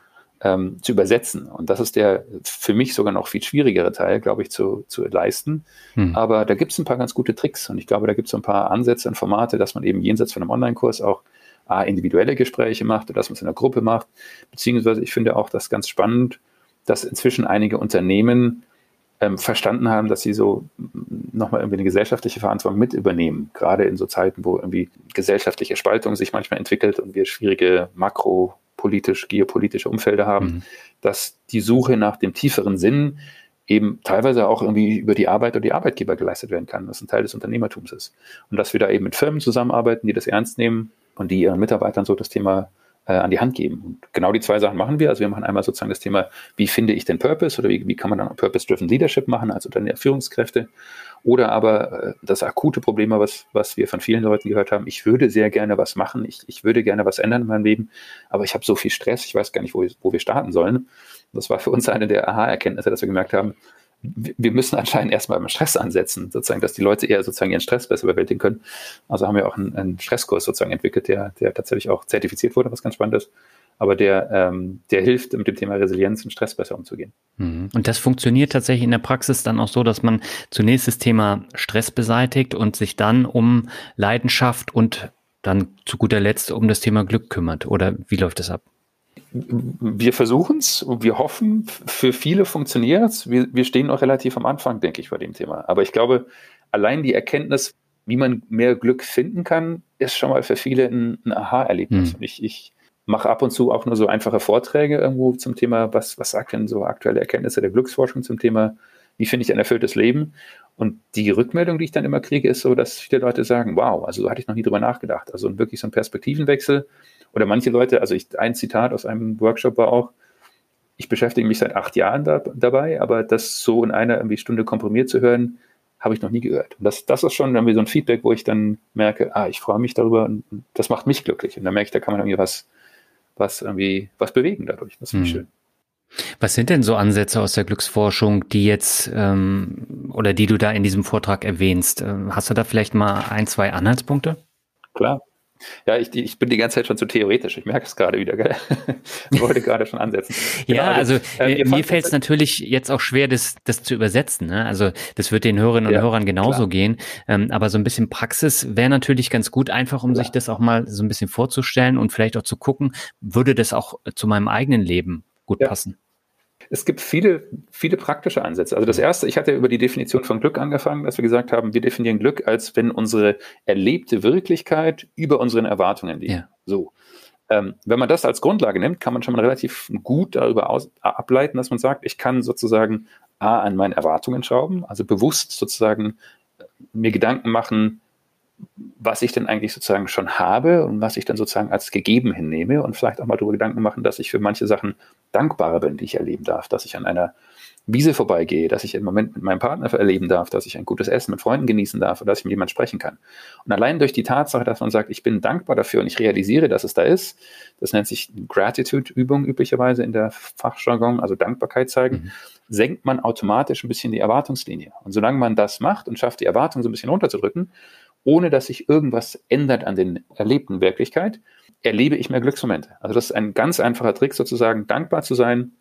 ähm, zu übersetzen. Und das ist der für mich sogar noch viel schwierigere Teil, glaube ich, zu, zu leisten. Hm. Aber da gibt es ein paar ganz gute Tricks und ich glaube, da gibt es so ein paar Ansätze und Formate, dass man eben jenseits von einem Online-Kurs auch A, individuelle Gespräche macht oder dass man es in einer Gruppe macht. Beziehungsweise ich finde auch das ganz spannend, dass inzwischen einige Unternehmen ähm, verstanden haben, dass sie so nochmal irgendwie eine gesellschaftliche Verantwortung mit übernehmen, gerade in so Zeiten, wo irgendwie gesellschaftliche Spaltung sich manchmal entwickelt und wir schwierige Makro- politisch, geopolitische Umfelder haben, mhm. dass die Suche nach dem tieferen Sinn eben teilweise auch irgendwie über die Arbeit oder die Arbeitgeber geleistet werden kann, was ein Teil des Unternehmertums ist. Und dass wir da eben mit Firmen zusammenarbeiten, die das ernst nehmen und die ihren Mitarbeitern so das Thema äh, an die Hand geben. Und genau die zwei Sachen machen wir. Also wir machen einmal sozusagen das Thema, wie finde ich den Purpose oder wie, wie kann man dann Purpose-Driven Leadership machen, also dann Führungskräfte. Oder aber äh, das akute Problem, was, was wir von vielen Leuten gehört haben, ich würde sehr gerne was machen, ich, ich würde gerne was ändern in meinem Leben, aber ich habe so viel Stress, ich weiß gar nicht, wo, wo wir starten sollen. Das war für uns eine der Aha-Erkenntnisse, dass wir gemerkt haben, wir müssen anscheinend erstmal beim Stress ansetzen, sozusagen, dass die Leute eher sozusagen ihren Stress besser bewältigen können. Also haben wir auch einen, einen Stresskurs sozusagen entwickelt, der, der tatsächlich auch zertifiziert wurde, was ganz spannend ist. Aber der, ähm, der hilft, mit dem Thema Resilienz und Stress besser umzugehen. Mhm. Und das funktioniert tatsächlich in der Praxis dann auch so, dass man zunächst das Thema Stress beseitigt und sich dann um Leidenschaft und dann zu guter Letzt um das Thema Glück kümmert. Oder wie läuft das ab? Wir versuchen es und wir hoffen, für viele funktioniert es. Wir, wir stehen noch relativ am Anfang, denke ich, bei dem Thema. Aber ich glaube, allein die Erkenntnis, wie man mehr Glück finden kann, ist schon mal für viele ein, ein Aha-Erlebnis. Mhm. Ich, ich mache ab und zu auch nur so einfache Vorträge irgendwo zum Thema, was, was sagt denn so aktuelle Erkenntnisse der Glücksforschung zum Thema, wie finde ich ein erfülltes Leben? Und die Rückmeldung, die ich dann immer kriege, ist so, dass viele Leute sagen, wow, also so hatte ich noch nie drüber nachgedacht. Also wirklich so ein Perspektivenwechsel oder manche Leute, also ich, ein Zitat aus einem Workshop war auch, ich beschäftige mich seit acht Jahren da, dabei, aber das so in einer irgendwie Stunde komprimiert zu hören, habe ich noch nie gehört. Und das, das ist schon irgendwie so ein Feedback, wo ich dann merke, ah, ich freue mich darüber und das macht mich glücklich. Und dann merke ich, da kann man irgendwie was, was irgendwie, was bewegen dadurch. Das finde ich hm. schön. Was sind denn so Ansätze aus der Glücksforschung, die jetzt ähm, oder die du da in diesem Vortrag erwähnst? Ähm, hast du da vielleicht mal ein, zwei Anhaltspunkte? Klar. Ja, ich, ich bin die ganze Zeit schon zu theoretisch. Ich merke es gerade wieder. Gell? Ich wollte gerade schon ansetzen. Genau, ja, also, also äh, mir fällt es natürlich jetzt auch schwer, das, das zu übersetzen. Ne? Also das wird den Hörerinnen und ja, Hörern genauso klar. gehen. Ähm, aber so ein bisschen Praxis wäre natürlich ganz gut, einfach um klar. sich das auch mal so ein bisschen vorzustellen und vielleicht auch zu gucken, würde das auch zu meinem eigenen Leben gut ja. passen. Es gibt viele, viele praktische Ansätze. Also das erste, ich hatte über die Definition von Glück angefangen, dass wir gesagt haben, wir definieren Glück als wenn unsere erlebte Wirklichkeit über unseren Erwartungen liegt. Ja. So. Ähm, wenn man das als Grundlage nimmt, kann man schon mal relativ gut darüber aus, ableiten, dass man sagt, ich kann sozusagen A an meinen Erwartungen schrauben, also bewusst sozusagen äh, mir Gedanken machen, was ich denn eigentlich sozusagen schon habe und was ich dann sozusagen als gegeben hinnehme und vielleicht auch mal darüber Gedanken machen, dass ich für manche Sachen dankbarer bin, die ich erleben darf, dass ich an einer Wiese vorbeigehe, dass ich im Moment mit meinem Partner erleben darf, dass ich ein gutes Essen mit Freunden genießen darf und dass ich mit jemandem sprechen kann. Und allein durch die Tatsache, dass man sagt, ich bin dankbar dafür und ich realisiere, dass es da ist, das nennt sich Gratitude-Übung üblicherweise in der Fachjargon, also Dankbarkeit zeigen, mhm. senkt man automatisch ein bisschen die Erwartungslinie. Und solange man das macht und schafft, die Erwartung so ein bisschen runterzudrücken, ohne dass sich irgendwas ändert an den erlebten Wirklichkeit, erlebe ich mehr Glücksmomente. Also das ist ein ganz einfacher Trick, sozusagen dankbar zu sein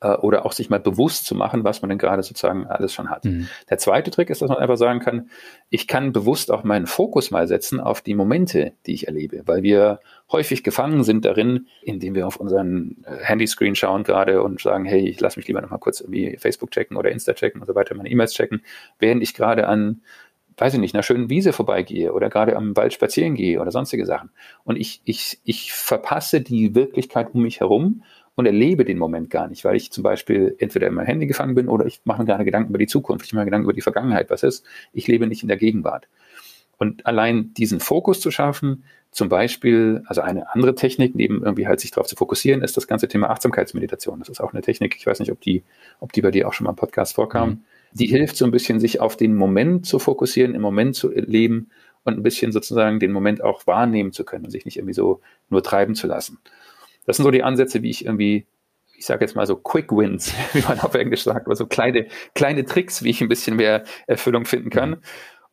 äh, oder auch sich mal bewusst zu machen, was man denn gerade sozusagen alles schon hat. Mhm. Der zweite Trick ist, dass man einfach sagen kann, ich kann bewusst auch meinen Fokus mal setzen auf die Momente, die ich erlebe, weil wir häufig gefangen sind darin, indem wir auf unseren äh, Handyscreen schauen gerade und sagen, hey, ich lasse mich lieber noch mal kurz irgendwie Facebook checken oder Insta checken und so weiter, meine E-Mails checken, während ich gerade an weiß ich nicht, einer schönen Wiese vorbeigehe oder gerade am Wald spazieren gehe oder sonstige Sachen. Und ich, ich, ich verpasse die Wirklichkeit um mich herum und erlebe den Moment gar nicht, weil ich zum Beispiel entweder in mein Handy gefangen bin oder ich mache mir gerade Gedanken über die Zukunft, ich mache mir Gedanken über die Vergangenheit, was ist. Ich lebe nicht in der Gegenwart. Und allein diesen Fokus zu schaffen, zum Beispiel, also eine andere Technik, neben irgendwie halt sich darauf zu fokussieren, ist das ganze Thema Achtsamkeitsmeditation. Das ist auch eine Technik, ich weiß nicht, ob die, ob die bei dir auch schon mal im Podcast vorkam. Mhm die hilft so ein bisschen, sich auf den Moment zu fokussieren, im Moment zu leben und ein bisschen sozusagen den Moment auch wahrnehmen zu können und sich nicht irgendwie so nur treiben zu lassen. Das sind so die Ansätze, wie ich irgendwie, ich sage jetzt mal so Quick Wins, wie man auf Englisch sagt, oder so kleine, kleine Tricks, wie ich ein bisschen mehr Erfüllung finden kann. Mhm.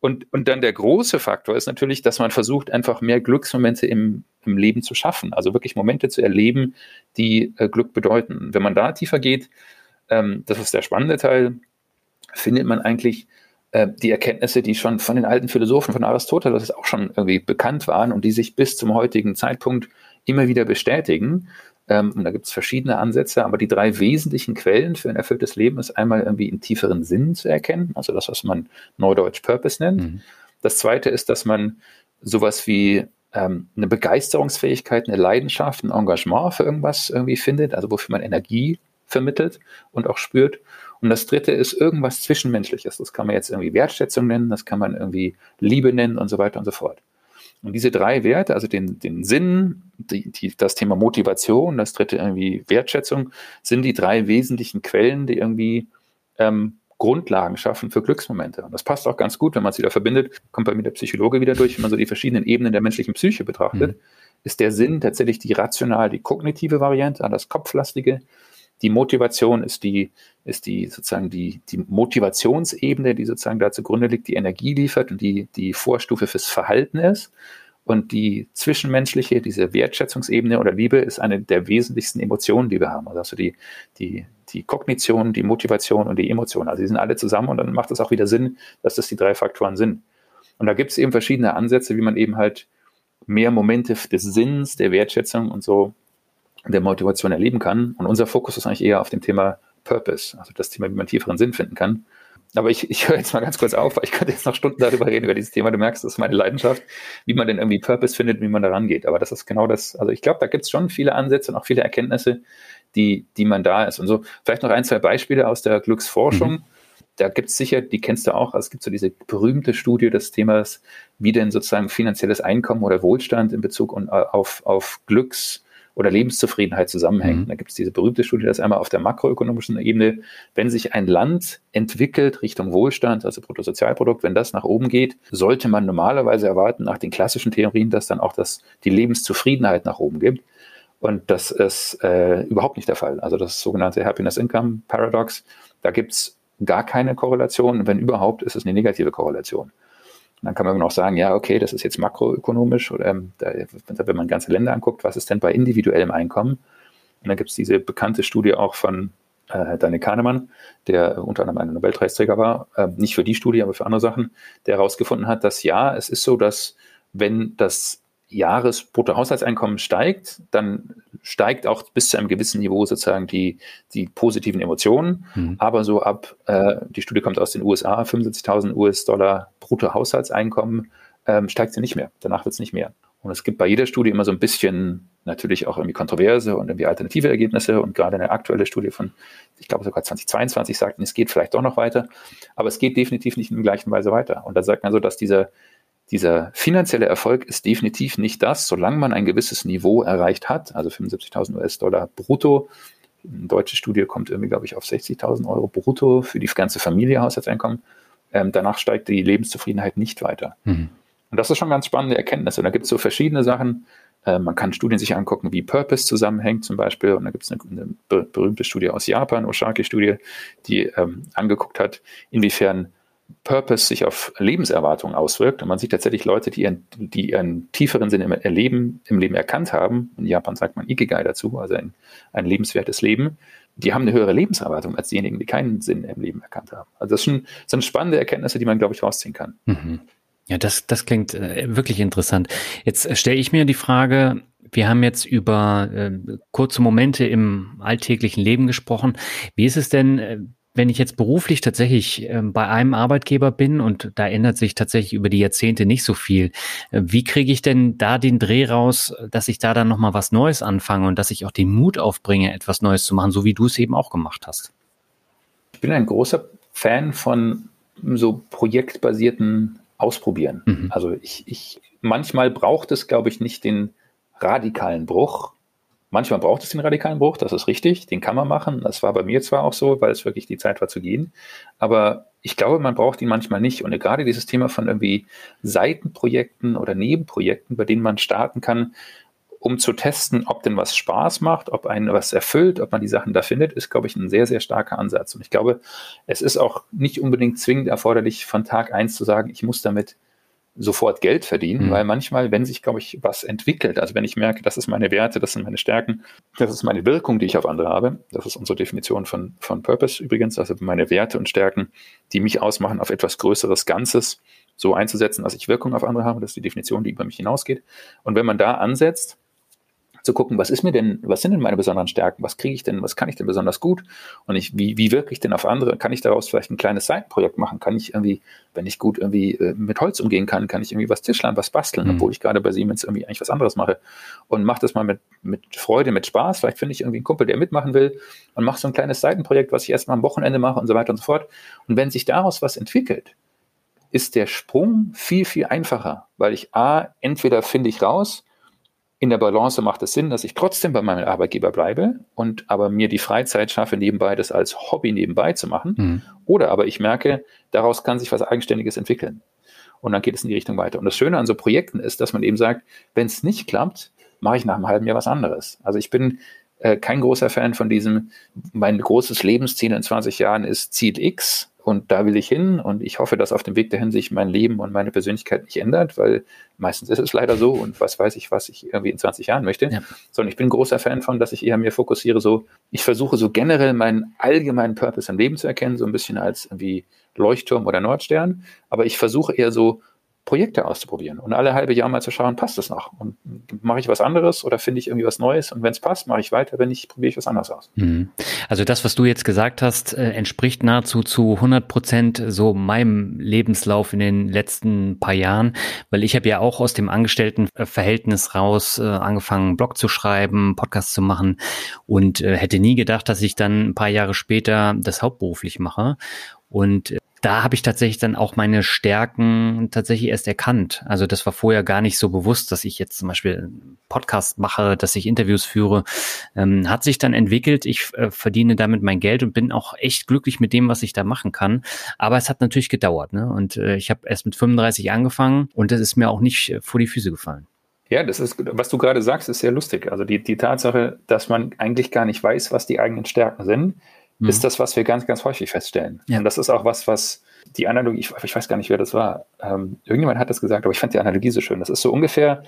Und, und dann der große Faktor ist natürlich, dass man versucht, einfach mehr Glücksmomente im, im Leben zu schaffen. Also wirklich Momente zu erleben, die äh, Glück bedeuten. Wenn man da tiefer geht, ähm, das ist der spannende Teil, findet man eigentlich äh, die Erkenntnisse, die schon von den alten Philosophen, von Aristoteles auch schon irgendwie bekannt waren und die sich bis zum heutigen Zeitpunkt immer wieder bestätigen. Ähm, und da gibt es verschiedene Ansätze, aber die drei wesentlichen Quellen für ein erfülltes Leben ist einmal irgendwie einen tieferen Sinn zu erkennen, also das, was man Neudeutsch Purpose nennt. Mhm. Das zweite ist, dass man sowas wie ähm, eine Begeisterungsfähigkeit, eine Leidenschaft, ein Engagement für irgendwas irgendwie findet, also wofür man Energie vermittelt und auch spürt. Und das dritte ist irgendwas Zwischenmenschliches. Das kann man jetzt irgendwie Wertschätzung nennen, das kann man irgendwie Liebe nennen und so weiter und so fort. Und diese drei Werte, also den, den Sinn, die, die, das Thema Motivation, das dritte irgendwie Wertschätzung, sind die drei wesentlichen Quellen, die irgendwie ähm, Grundlagen schaffen für Glücksmomente. Und das passt auch ganz gut, wenn man es wieder verbindet, kommt bei mir der Psychologe wieder durch, wenn man so die verschiedenen Ebenen der menschlichen Psyche betrachtet, mhm. ist der Sinn tatsächlich die rational, die kognitive Variante, das Kopflastige. Die Motivation ist die, ist die sozusagen die, die Motivationsebene, die sozusagen da zugrunde liegt, die Energie liefert und die, die Vorstufe fürs Verhalten ist. Und die zwischenmenschliche, diese Wertschätzungsebene oder Liebe ist eine der wesentlichsten Emotionen, die wir haben. Also die, die, die Kognition, die Motivation und die Emotion. Also die sind alle zusammen und dann macht es auch wieder Sinn, dass das die drei Faktoren sind. Und da gibt es eben verschiedene Ansätze, wie man eben halt mehr Momente des Sinns, der Wertschätzung und so der Motivation erleben kann. Und unser Fokus ist eigentlich eher auf dem Thema Purpose, also das Thema, wie man tieferen Sinn finden kann. Aber ich, ich höre jetzt mal ganz kurz auf, weil ich könnte jetzt noch Stunden darüber reden, über dieses Thema. Du merkst, das ist meine Leidenschaft, wie man denn irgendwie Purpose findet, wie man da rangeht. Aber das ist genau das, also ich glaube, da gibt es schon viele Ansätze und auch viele Erkenntnisse, die, die man da ist. Und so, vielleicht noch ein, zwei Beispiele aus der Glücksforschung. Mhm. Da gibt es sicher, die kennst du auch, also es gibt so diese berühmte Studie des Themas, wie denn sozusagen finanzielles Einkommen oder Wohlstand in Bezug auf, auf Glücks, oder Lebenszufriedenheit zusammenhängt. Mhm. Da gibt es diese berühmte Studie, das einmal auf der makroökonomischen Ebene, wenn sich ein Land entwickelt Richtung Wohlstand, also Bruttosozialprodukt, wenn das nach oben geht, sollte man normalerweise erwarten, nach den klassischen Theorien, dass dann auch das, die Lebenszufriedenheit nach oben gibt. Und das ist äh, überhaupt nicht der Fall. Also das sogenannte Happiness Income Paradox, da gibt es gar keine Korrelation. Wenn überhaupt, ist es eine negative Korrelation. Und dann kann man immer noch sagen, ja, okay, das ist jetzt makroökonomisch oder ähm, da, wenn man ganze Länder anguckt, was ist denn bei individuellem Einkommen? Und dann gibt es diese bekannte Studie auch von äh, Daniel Kahnemann, der unter anderem ein Nobelpreisträger war, äh, nicht für die Studie, aber für andere Sachen, der herausgefunden hat, dass ja, es ist so, dass wenn das Jahresbruttohaushaltseinkommen steigt, dann steigt auch bis zu einem gewissen Niveau sozusagen die, die positiven Emotionen. Mhm. Aber so ab, äh, die Studie kommt aus den USA, 75.000 US-Dollar Bruttohaushaltseinkommen, ähm, steigt sie nicht mehr. Danach wird es nicht mehr. Und es gibt bei jeder Studie immer so ein bisschen natürlich auch irgendwie kontroverse und irgendwie alternative Ergebnisse. Und gerade eine aktuelle Studie von, ich glaube sogar 2022 sagt, es geht vielleicht doch noch weiter. Aber es geht definitiv nicht in der gleichen Weise weiter. Und da sagt man so, dass dieser dieser finanzielle Erfolg ist definitiv nicht das, solange man ein gewisses Niveau erreicht hat, also 75.000 US-Dollar brutto. Eine deutsche Studie kommt irgendwie, glaube ich, auf 60.000 Euro brutto für die ganze Familie Haushaltseinkommen. Ähm, danach steigt die Lebenszufriedenheit nicht weiter. Mhm. Und das ist schon ganz spannende Erkenntnis. Und da gibt es so verschiedene Sachen. Äh, man kann Studien sich angucken, wie Purpose zusammenhängt zum Beispiel. Und da gibt es eine, eine, berühmte Studie aus Japan, Oshaki-Studie, die ähm, angeguckt hat, inwiefern Purpose sich auf Lebenserwartung auswirkt. Und man sieht tatsächlich Leute, die ihren, die ihren tieferen Sinn im Leben, im Leben erkannt haben. In Japan sagt man Ikigai dazu, also ein, ein lebenswertes Leben. Die haben eine höhere Lebenserwartung als diejenigen, die keinen Sinn im Leben erkannt haben. Also das sind, sind spannende Erkenntnisse, die man, glaube ich, rausziehen kann. Mhm. Ja, das, das klingt äh, wirklich interessant. Jetzt stelle ich mir die Frage, wir haben jetzt über äh, kurze Momente im alltäglichen Leben gesprochen. Wie ist es denn, äh, wenn ich jetzt beruflich tatsächlich äh, bei einem Arbeitgeber bin und da ändert sich tatsächlich über die Jahrzehnte nicht so viel, äh, wie kriege ich denn da den Dreh raus, dass ich da dann nochmal was Neues anfange und dass ich auch den Mut aufbringe, etwas Neues zu machen, so wie du es eben auch gemacht hast? Ich bin ein großer Fan von so projektbasierten Ausprobieren. Mhm. Also ich, ich, manchmal braucht es, glaube ich, nicht den radikalen Bruch, Manchmal braucht es den radikalen Bruch, das ist richtig, den kann man machen. Das war bei mir zwar auch so, weil es wirklich die Zeit war zu gehen. Aber ich glaube, man braucht ihn manchmal nicht. Und gerade dieses Thema von irgendwie Seitenprojekten oder Nebenprojekten, bei denen man starten kann, um zu testen, ob denn was Spaß macht, ob einen was erfüllt, ob man die Sachen da findet, ist, glaube ich, ein sehr, sehr starker Ansatz. Und ich glaube, es ist auch nicht unbedingt zwingend erforderlich, von Tag eins zu sagen, ich muss damit sofort Geld verdienen, mhm. weil manchmal, wenn sich, glaube ich, was entwickelt, also wenn ich merke, das ist meine Werte, das sind meine Stärken, das ist meine Wirkung, die ich auf andere habe, das ist unsere Definition von, von Purpose übrigens, also meine Werte und Stärken, die mich ausmachen, auf etwas Größeres Ganzes so einzusetzen, dass ich Wirkung auf andere habe, das ist die Definition, die über mich hinausgeht. Und wenn man da ansetzt, zu gucken, was ist mir denn, was sind denn meine besonderen Stärken, was kriege ich denn, was kann ich denn besonders gut? Und ich, wie, wie wirke ich denn auf andere, kann ich daraus vielleicht ein kleines Seitenprojekt machen, kann ich irgendwie, wenn ich gut irgendwie äh, mit Holz umgehen kann, kann ich irgendwie was tischlern, was basteln, mhm. obwohl ich gerade bei Siemens irgendwie eigentlich was anderes mache. Und mache das mal mit, mit Freude, mit Spaß, vielleicht finde ich irgendwie einen Kumpel, der mitmachen will und mache so ein kleines Seitenprojekt, was ich erstmal am Wochenende mache und so weiter und so fort. Und wenn sich daraus was entwickelt, ist der Sprung viel, viel einfacher, weil ich A, entweder finde ich raus, in der Balance macht es Sinn, dass ich trotzdem bei meinem Arbeitgeber bleibe und aber mir die Freizeit schaffe, nebenbei das als Hobby nebenbei zu machen. Mhm. Oder aber ich merke, daraus kann sich was Eigenständiges entwickeln. Und dann geht es in die Richtung weiter. Und das Schöne an so Projekten ist, dass man eben sagt, wenn es nicht klappt, mache ich nach einem halben Jahr was anderes. Also ich bin äh, kein großer Fan von diesem, mein großes Lebensziel in 20 Jahren ist Ziel X und da will ich hin und ich hoffe, dass auf dem Weg dahin sich mein Leben und meine Persönlichkeit nicht ändert, weil meistens ist es leider so und was weiß ich, was ich irgendwie in 20 Jahren möchte, ja. sondern ich bin ein großer Fan von, dass ich eher mir fokussiere, so, ich versuche so generell meinen allgemeinen Purpose im Leben zu erkennen, so ein bisschen als irgendwie Leuchtturm oder Nordstern, aber ich versuche eher so Projekte auszuprobieren und alle halbe Jahr mal zu schauen, passt es noch? Und mache ich was anderes oder finde ich irgendwie was Neues? Und wenn es passt, mache ich weiter, wenn nicht, probiere ich was anderes aus. Mhm. Also das, was du jetzt gesagt hast, äh, entspricht nahezu zu 100 Prozent so meinem Lebenslauf in den letzten paar Jahren, weil ich habe ja auch aus dem Angestelltenverhältnis raus äh, angefangen, Blog zu schreiben, Podcast zu machen und äh, hätte nie gedacht, dass ich dann ein paar Jahre später das hauptberuflich mache. Und da habe ich tatsächlich dann auch meine Stärken tatsächlich erst erkannt. Also das war vorher gar nicht so bewusst, dass ich jetzt zum Beispiel Podcast mache, dass ich Interviews führe. Ähm, hat sich dann entwickelt. Ich äh, verdiene damit mein Geld und bin auch echt glücklich mit dem, was ich da machen kann. Aber es hat natürlich gedauert. Ne? Und äh, ich habe erst mit 35 angefangen und das ist mir auch nicht äh, vor die Füße gefallen. Ja, das ist, was du gerade sagst, ist sehr lustig. Also die, die Tatsache, dass man eigentlich gar nicht weiß, was die eigenen Stärken sind, mhm. ist das, was wir ganz, ganz häufig feststellen. Ja. Und das ist auch was, was die Analogie, ich, ich weiß gar nicht, wer das war. Ähm, irgendjemand hat das gesagt, aber ich fand die Analogie so schön. Das ist so ungefähr,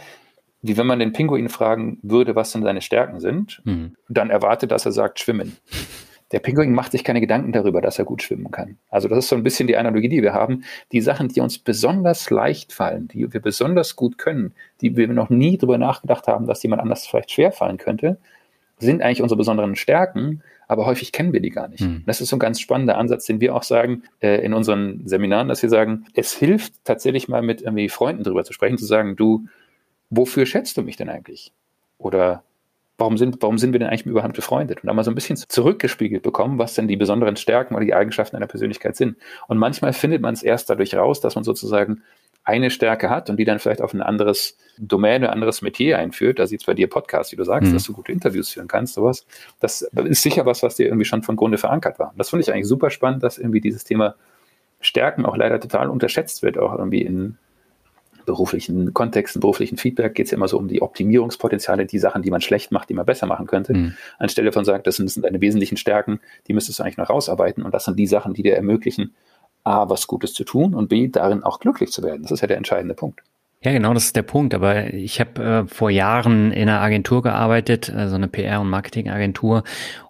wie wenn man den Pinguin fragen würde, was denn seine Stärken sind, mhm. dann erwartet, dass er sagt, schwimmen. Der Pinguin macht sich keine Gedanken darüber, dass er gut schwimmen kann. Also das ist so ein bisschen die Analogie, die wir haben. Die Sachen, die uns besonders leicht fallen, die wir besonders gut können, die wir noch nie darüber nachgedacht haben, dass jemand anders vielleicht schwer fallen könnte, sind eigentlich unsere besonderen Stärken, aber häufig kennen wir die gar nicht. Mhm. Das ist so ein ganz spannender Ansatz, den wir auch sagen äh, in unseren Seminaren, dass wir sagen, es hilft tatsächlich mal mit irgendwie Freunden darüber zu sprechen, zu sagen, du, wofür schätzt du mich denn eigentlich? Oder warum sind, warum sind wir denn eigentlich überhaupt befreundet? Und da mal so ein bisschen zurückgespiegelt bekommen, was denn die besonderen Stärken oder die Eigenschaften einer Persönlichkeit sind. Und manchmal findet man es erst dadurch raus, dass man sozusagen eine Stärke hat und die dann vielleicht auf ein anderes Domäne, ein anderes Metier einführt, da sieht es bei dir Podcast, wie du sagst, mhm. dass du gute Interviews führen kannst, sowas. Das ist sicher was, was dir irgendwie schon von Grunde verankert war. Das finde ich eigentlich super spannend, dass irgendwie dieses Thema Stärken auch leider total unterschätzt wird, auch irgendwie in beruflichen Kontexten, beruflichen Feedback geht es ja immer so um die Optimierungspotenziale, die Sachen, die man schlecht macht, die man besser machen könnte. Mhm. Anstelle von sagt, das sind, das sind deine wesentlichen Stärken, die müsstest du eigentlich noch rausarbeiten und das sind die Sachen, die dir ermöglichen, A, was Gutes zu tun und B, darin auch glücklich zu werden. Das ist ja der entscheidende Punkt. Ja, genau, das ist der Punkt. Aber ich habe äh, vor Jahren in einer Agentur gearbeitet, äh, so eine PR- und Marketingagentur.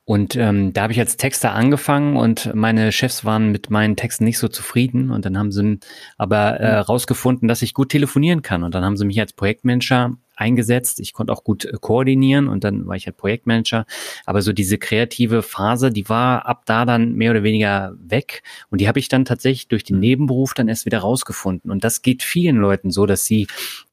Und ähm, da habe ich als Texter angefangen und meine Chefs waren mit meinen Texten nicht so zufrieden. Und dann haben sie aber äh, rausgefunden, dass ich gut telefonieren kann. Und dann haben sie mich als Projektmanager eingesetzt. Ich konnte auch gut äh, koordinieren und dann war ich halt Projektmanager. Aber so diese kreative Phase, die war ab da dann mehr oder weniger weg. Und die habe ich dann tatsächlich durch den Nebenberuf dann erst wieder rausgefunden. Und das geht vielen Leuten so, dass sie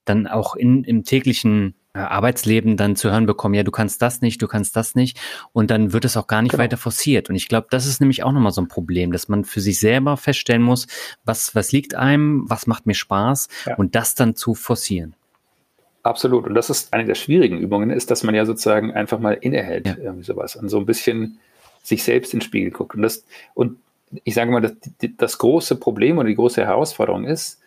dann auch in, im täglichen äh, Arbeitsleben dann zu hören bekommen, ja, du kannst das nicht, du kannst das nicht. Und dann wird es auch gar nicht genau. weiter forciert. Und ich glaube, das ist nämlich auch nochmal so ein Problem, dass man für sich selber feststellen muss, was, was liegt einem, was macht mir Spaß ja. und das dann zu forcieren. Absolut. Und das ist eine der schwierigen Übungen, ist, dass man ja sozusagen einfach mal innehält, ja. irgendwie sowas, und so ein bisschen sich selbst ins Spiegel guckt. Und das, und ich sage mal, das, das große Problem oder die große Herausforderung ist,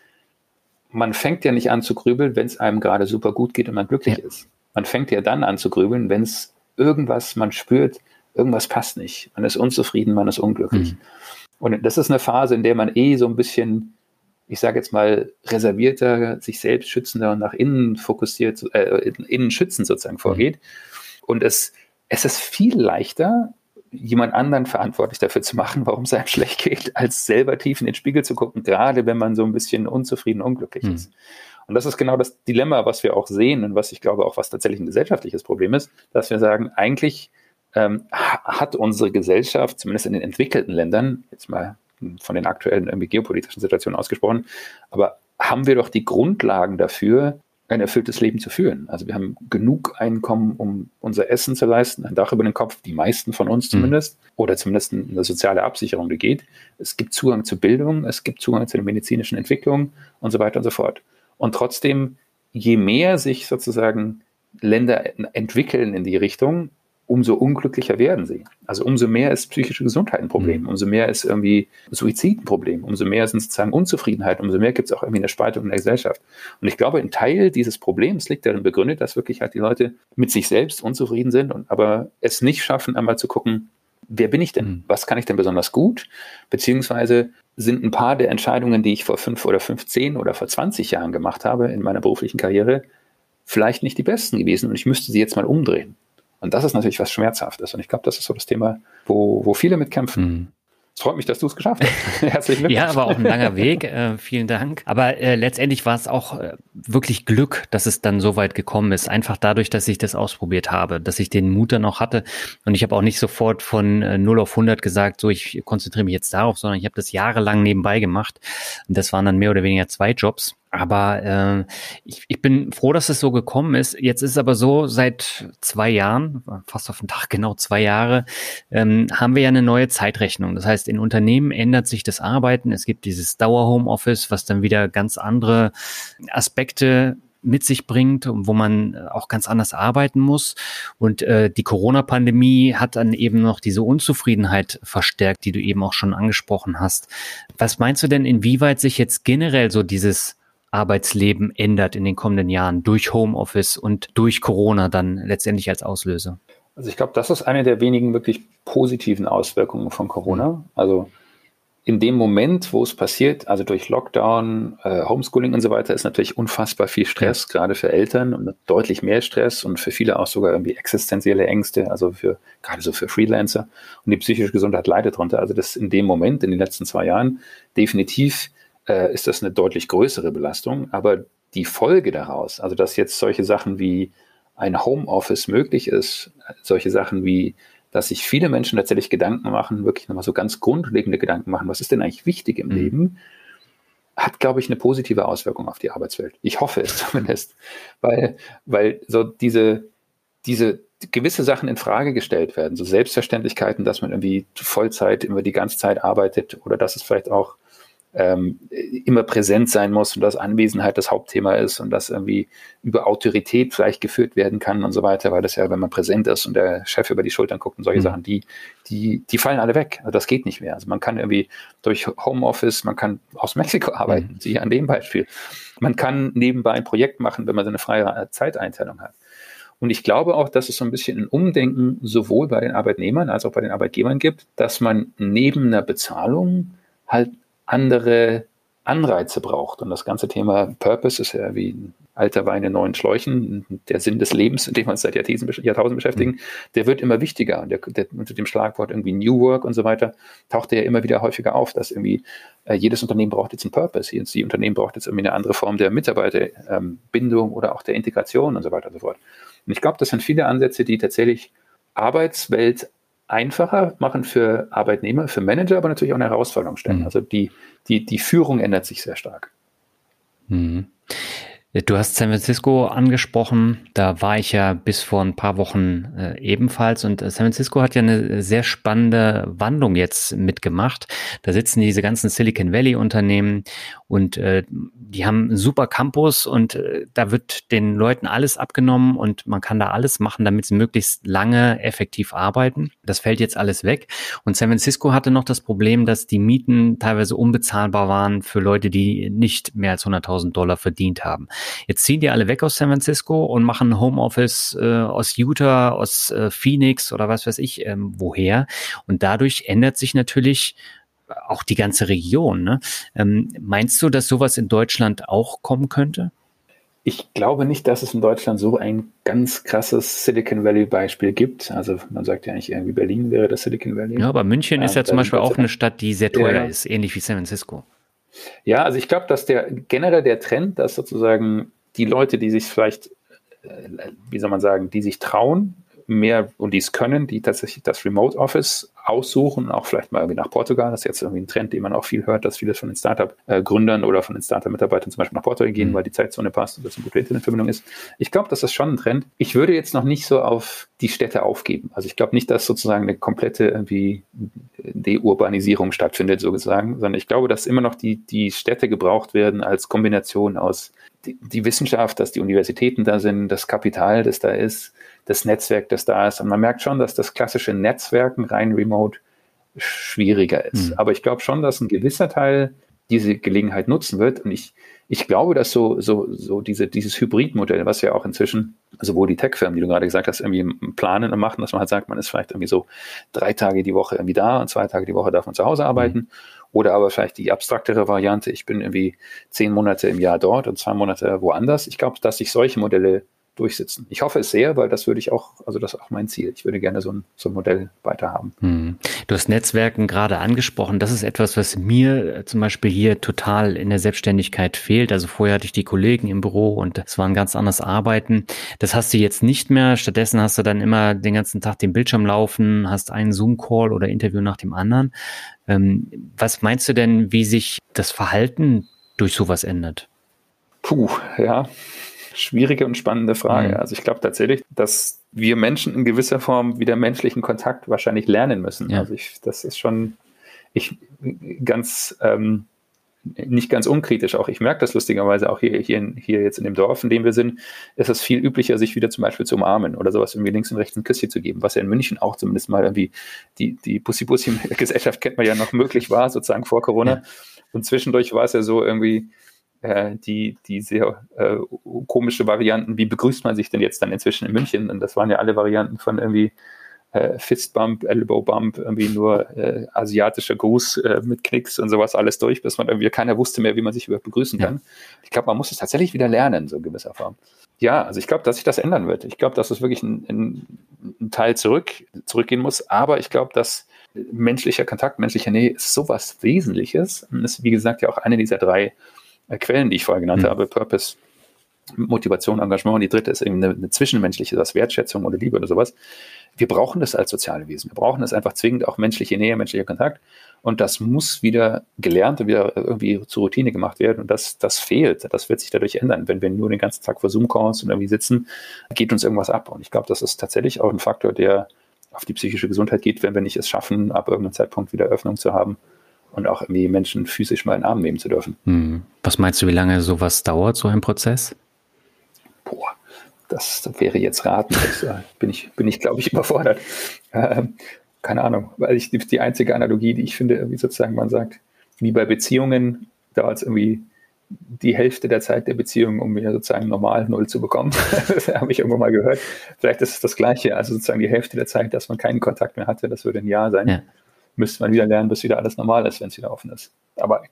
man fängt ja nicht an zu grübeln, wenn es einem gerade super gut geht und man glücklich ja. ist. Man fängt ja dann an zu grübeln, wenn es irgendwas, man spürt, irgendwas passt nicht. Man ist unzufrieden, man ist unglücklich. Mhm. Und das ist eine Phase, in der man eh so ein bisschen ich sage jetzt mal, reservierter, sich selbst schützender und nach innen fokussiert, äh, innen schützend sozusagen vorgeht. Mhm. Und es, es ist viel leichter, jemand anderen verantwortlich dafür zu machen, warum es einem schlecht geht, als selber tief in den Spiegel zu gucken, gerade wenn man so ein bisschen unzufrieden, unglücklich mhm. ist. Und das ist genau das Dilemma, was wir auch sehen und was ich glaube auch, was tatsächlich ein gesellschaftliches Problem ist, dass wir sagen, eigentlich ähm, hat unsere Gesellschaft, zumindest in den entwickelten Ländern, jetzt mal von den aktuellen irgendwie geopolitischen Situationen ausgesprochen. Aber haben wir doch die Grundlagen dafür, ein erfülltes Leben zu führen. Also wir haben genug Einkommen, um unser Essen zu leisten, ein Dach über den Kopf, die meisten von uns mhm. zumindest, mhm. oder zumindest eine soziale Absicherung, die geht. Es gibt Zugang zu Bildung, es gibt Zugang zu der medizinischen Entwicklung und so weiter und so fort. Und trotzdem, je mehr sich sozusagen Länder entwickeln in die Richtung, umso unglücklicher werden sie. Also umso mehr ist psychische Gesundheit ein Problem, mhm. umso mehr ist irgendwie Suizid ein Problem, umso mehr sind sozusagen Unzufriedenheit, umso mehr gibt es auch irgendwie eine Spaltung in der Gesellschaft. Und ich glaube, ein Teil dieses Problems liegt darin begründet, dass wirklich halt die Leute mit sich selbst unzufrieden sind und aber es nicht schaffen, einmal zu gucken, wer bin ich denn? Mhm. Was kann ich denn besonders gut? Beziehungsweise sind ein paar der Entscheidungen, die ich vor fünf oder fünfzehn oder vor 20 Jahren gemacht habe in meiner beruflichen Karriere, vielleicht nicht die besten gewesen und ich müsste sie jetzt mal umdrehen. Und das ist natürlich was Schmerzhaftes. Und ich glaube, das ist so das Thema, wo, wo viele mit kämpfen. Mhm. Es freut mich, dass du es geschafft hast. Herzlichen Glückwunsch. Ja, aber auch ein langer Weg. Äh, vielen Dank. Aber äh, letztendlich war es auch äh, wirklich Glück, dass es dann so weit gekommen ist. Einfach dadurch, dass ich das ausprobiert habe, dass ich den Mut dann auch hatte. Und ich habe auch nicht sofort von äh, 0 auf 100 gesagt, so ich konzentriere mich jetzt darauf, sondern ich habe das jahrelang nebenbei gemacht. Und das waren dann mehr oder weniger zwei Jobs. Aber äh, ich, ich bin froh, dass es so gekommen ist. Jetzt ist es aber so, seit zwei Jahren, fast auf den Tag genau zwei Jahre, ähm, haben wir ja eine neue Zeitrechnung. Das heißt, in Unternehmen ändert sich das Arbeiten. Es gibt dieses Dauer-Homeoffice, was dann wieder ganz andere Aspekte mit sich bringt und wo man auch ganz anders arbeiten muss. Und äh, die Corona-Pandemie hat dann eben noch diese Unzufriedenheit verstärkt, die du eben auch schon angesprochen hast. Was meinst du denn, inwieweit sich jetzt generell so dieses Arbeitsleben ändert in den kommenden Jahren durch Homeoffice und durch Corona dann letztendlich als Auslöser? Also ich glaube, das ist eine der wenigen wirklich positiven Auswirkungen von Corona. Also in dem Moment, wo es passiert, also durch Lockdown, äh, Homeschooling und so weiter, ist natürlich unfassbar viel Stress, ja. gerade für Eltern und deutlich mehr Stress und für viele auch sogar irgendwie existenzielle Ängste, also für gerade so für Freelancer und die psychische Gesundheit leidet darunter. Also das in dem Moment, in den letzten zwei Jahren, definitiv äh, ist das eine deutlich größere Belastung. Aber die Folge daraus, also dass jetzt solche Sachen wie ein Homeoffice möglich ist, solche Sachen wie, dass sich viele Menschen tatsächlich Gedanken machen, wirklich nochmal so ganz grundlegende Gedanken machen, was ist denn eigentlich wichtig im mhm. Leben, hat, glaube ich, eine positive Auswirkung auf die Arbeitswelt. Ich hoffe es zumindest, weil, weil so diese, diese gewisse Sachen in Frage gestellt werden, so Selbstverständlichkeiten, dass man irgendwie Vollzeit immer die ganze Zeit arbeitet oder dass es vielleicht auch ähm, immer präsent sein muss und dass Anwesenheit das Hauptthema ist und dass irgendwie über Autorität vielleicht geführt werden kann und so weiter, weil das ja, wenn man präsent ist und der Chef über die Schultern guckt und solche mhm. Sachen, die, die, die fallen alle weg. Also das geht nicht mehr. Also man kann irgendwie durch Homeoffice, man kann aus Mexiko arbeiten, mhm. siehe an dem Beispiel. Man kann nebenbei ein Projekt machen, wenn man so eine freie Zeiteinteilung hat. Und ich glaube auch, dass es so ein bisschen ein Umdenken sowohl bei den Arbeitnehmern als auch bei den Arbeitgebern gibt, dass man neben einer Bezahlung halt andere Anreize braucht. Und das ganze Thema Purpose ist ja wie ein alter Wein in neuen Schläuchen, der Sinn des Lebens, in dem wir uns seit Jahrtausenden beschäftigen, mhm. der wird immer wichtiger. Der, der, unter dem Schlagwort irgendwie New Work und so weiter taucht der ja immer wieder häufiger auf, dass irgendwie äh, jedes Unternehmen braucht jetzt einen Purpose. Jedes die Unternehmen braucht jetzt irgendwie eine andere Form der Mitarbeiterbindung ähm, oder auch der Integration und so weiter und so fort. Und ich glaube, das sind viele Ansätze, die tatsächlich Arbeitswelt einfacher machen für Arbeitnehmer, für Manager, aber natürlich auch eine Herausforderung stellen. Mhm. Also die, die, die Führung ändert sich sehr stark. Mhm. Du hast San Francisco angesprochen. Da war ich ja bis vor ein paar Wochen äh, ebenfalls. Und äh, San Francisco hat ja eine sehr spannende Wandlung jetzt mitgemacht. Da sitzen diese ganzen Silicon Valley Unternehmen und äh, die haben einen super Campus und äh, da wird den Leuten alles abgenommen und man kann da alles machen, damit sie möglichst lange effektiv arbeiten. Das fällt jetzt alles weg. Und San Francisco hatte noch das Problem, dass die Mieten teilweise unbezahlbar waren für Leute, die nicht mehr als 100.000 Dollar verdient haben. Jetzt ziehen die alle weg aus San Francisco und machen Homeoffice äh, aus Utah, aus äh, Phoenix oder was weiß ich ähm, woher. Und dadurch ändert sich natürlich auch die ganze Region. Ne? Ähm, meinst du, dass sowas in Deutschland auch kommen könnte? Ich glaube nicht, dass es in Deutschland so ein ganz krasses Silicon Valley-Beispiel gibt. Also man sagt ja eigentlich irgendwie Berlin wäre das Silicon Valley. Ja, aber München ist ja zum Beispiel auch eine Stadt, die sehr teuer ja. ist, ähnlich wie San Francisco. Ja, also ich glaube, dass der generell der Trend, dass sozusagen die Leute, die sich vielleicht, äh, wie soll man sagen, die sich trauen, mehr und die es können, die tatsächlich das Remote Office aussuchen, auch vielleicht mal irgendwie nach Portugal. Das ist jetzt irgendwie ein Trend, den man auch viel hört, dass viele von den Startup-Gründern oder von den Startup-Mitarbeitern zum Beispiel nach Portugal gehen, mhm. weil die Zeitzone passt und das eine gute Internetverbindung ist. Ich glaube, das ist schon ein Trend. Ich würde jetzt noch nicht so auf die Städte aufgeben. Also ich glaube nicht, dass sozusagen eine komplette irgendwie Deurbanisierung stattfindet, sozusagen, sondern ich glaube, dass immer noch die, die Städte gebraucht werden als Kombination aus die, die Wissenschaft, dass die Universitäten da sind, das Kapital, das da ist, das Netzwerk, das da ist. Und man merkt schon, dass das klassische Netzwerken rein remote schwieriger ist. Mhm. Aber ich glaube schon, dass ein gewisser Teil diese Gelegenheit nutzen wird. Und ich, ich glaube, dass so, so, so diese, dieses Hybridmodell, was ja auch inzwischen sowohl die Tech-Firmen, die du gerade gesagt hast, irgendwie planen und machen, dass man halt sagt, man ist vielleicht irgendwie so drei Tage die Woche irgendwie da und zwei Tage die Woche darf man zu Hause arbeiten. Mhm. Oder aber vielleicht die abstraktere Variante, ich bin irgendwie zehn Monate im Jahr dort und zwei Monate woanders. Ich glaube, dass sich solche Modelle durchsetzen. Ich hoffe es sehr, weil das würde ich auch, also das ist auch mein Ziel. Ich würde gerne so ein, so ein Modell weiterhaben. Hm. Du hast Netzwerken gerade angesprochen. Das ist etwas, was mir äh, zum Beispiel hier total in der Selbstständigkeit fehlt. Also vorher hatte ich die Kollegen im Büro und es war ein ganz anderes Arbeiten. Das hast du jetzt nicht mehr. Stattdessen hast du dann immer den ganzen Tag den Bildschirm laufen, hast einen Zoom-Call oder Interview nach dem anderen. Ähm, was meinst du denn, wie sich das Verhalten durch sowas ändert? Puh, ja schwierige und spannende Frage. Mhm. Also ich glaube tatsächlich, dass wir Menschen in gewisser Form wieder menschlichen Kontakt wahrscheinlich lernen müssen. Ja. Also ich, das ist schon, ich ganz ähm, nicht ganz unkritisch auch. Ich merke das lustigerweise auch hier, hier, hier jetzt in dem Dorf, in dem wir sind, ist es viel üblicher, sich wieder zum Beispiel zu umarmen oder sowas irgendwie links und rechts ein Küsschen zu geben, was ja in München auch zumindest mal irgendwie die, die Bussi-Bussi-Gesellschaft kennt man ja noch möglich war, sozusagen vor Corona. Ja. Und zwischendurch war es ja so irgendwie, äh, die, die sehr äh, komische Varianten, wie begrüßt man sich denn jetzt dann inzwischen in München? Und das waren ja alle Varianten von irgendwie äh, Fistbump, Elbow Bump, irgendwie nur äh, asiatischer Gruß äh, mit Knicks und sowas alles durch, bis man irgendwie keiner wusste mehr, wie man sich überhaupt begrüßen kann. Ich glaube, man muss es tatsächlich wieder lernen, so in gewisser Form. Ja, also ich glaube, dass sich das ändern wird. Ich glaube, dass es wirklich ein, ein, ein, Teil zurück, zurückgehen muss, aber ich glaube, dass menschlicher Kontakt, menschliche Nähe ist sowas Wesentliches. Und ist, wie gesagt, ja auch eine dieser drei äh, Quellen, die ich vorher genannt mhm. habe, Purpose, Motivation, Engagement. Und die dritte ist eben eine, eine zwischenmenschliche, das Wertschätzung oder Liebe oder sowas. Wir brauchen das als soziale Wesen. Wir brauchen das einfach zwingend auch menschliche Nähe, menschlicher Kontakt. Und das muss wieder gelernt und wieder irgendwie zur Routine gemacht werden. Und das, das fehlt. Das wird sich dadurch ändern. Wenn wir nur den ganzen Tag vor Zoom-Calls und irgendwie sitzen, geht uns irgendwas ab. Und ich glaube, das ist tatsächlich auch ein Faktor, der auf die psychische Gesundheit geht, wenn wir nicht es schaffen, ab irgendeinem Zeitpunkt wieder Öffnung zu haben und auch irgendwie Menschen physisch mal in den Arm nehmen zu dürfen. Hm. Was meinst du, wie lange sowas dauert, so ein Prozess? Boah, das wäre jetzt raten. Das, äh, bin ich, bin ich glaube ich, überfordert. Ähm, keine Ahnung, weil ich die, die, einzige Analogie, die ich finde, wie sozusagen man sagt, wie bei Beziehungen dauert es irgendwie die Hälfte der Zeit der Beziehung, um wieder sozusagen normal Null zu bekommen. das habe ich irgendwo mal gehört. Vielleicht ist es das Gleiche. Also sozusagen die Hälfte der Zeit, dass man keinen Kontakt mehr hatte, das würde ein Jahr sein. Ja müsste man wieder lernen, bis wieder alles normal ist, wenn es wieder offen ist. Aber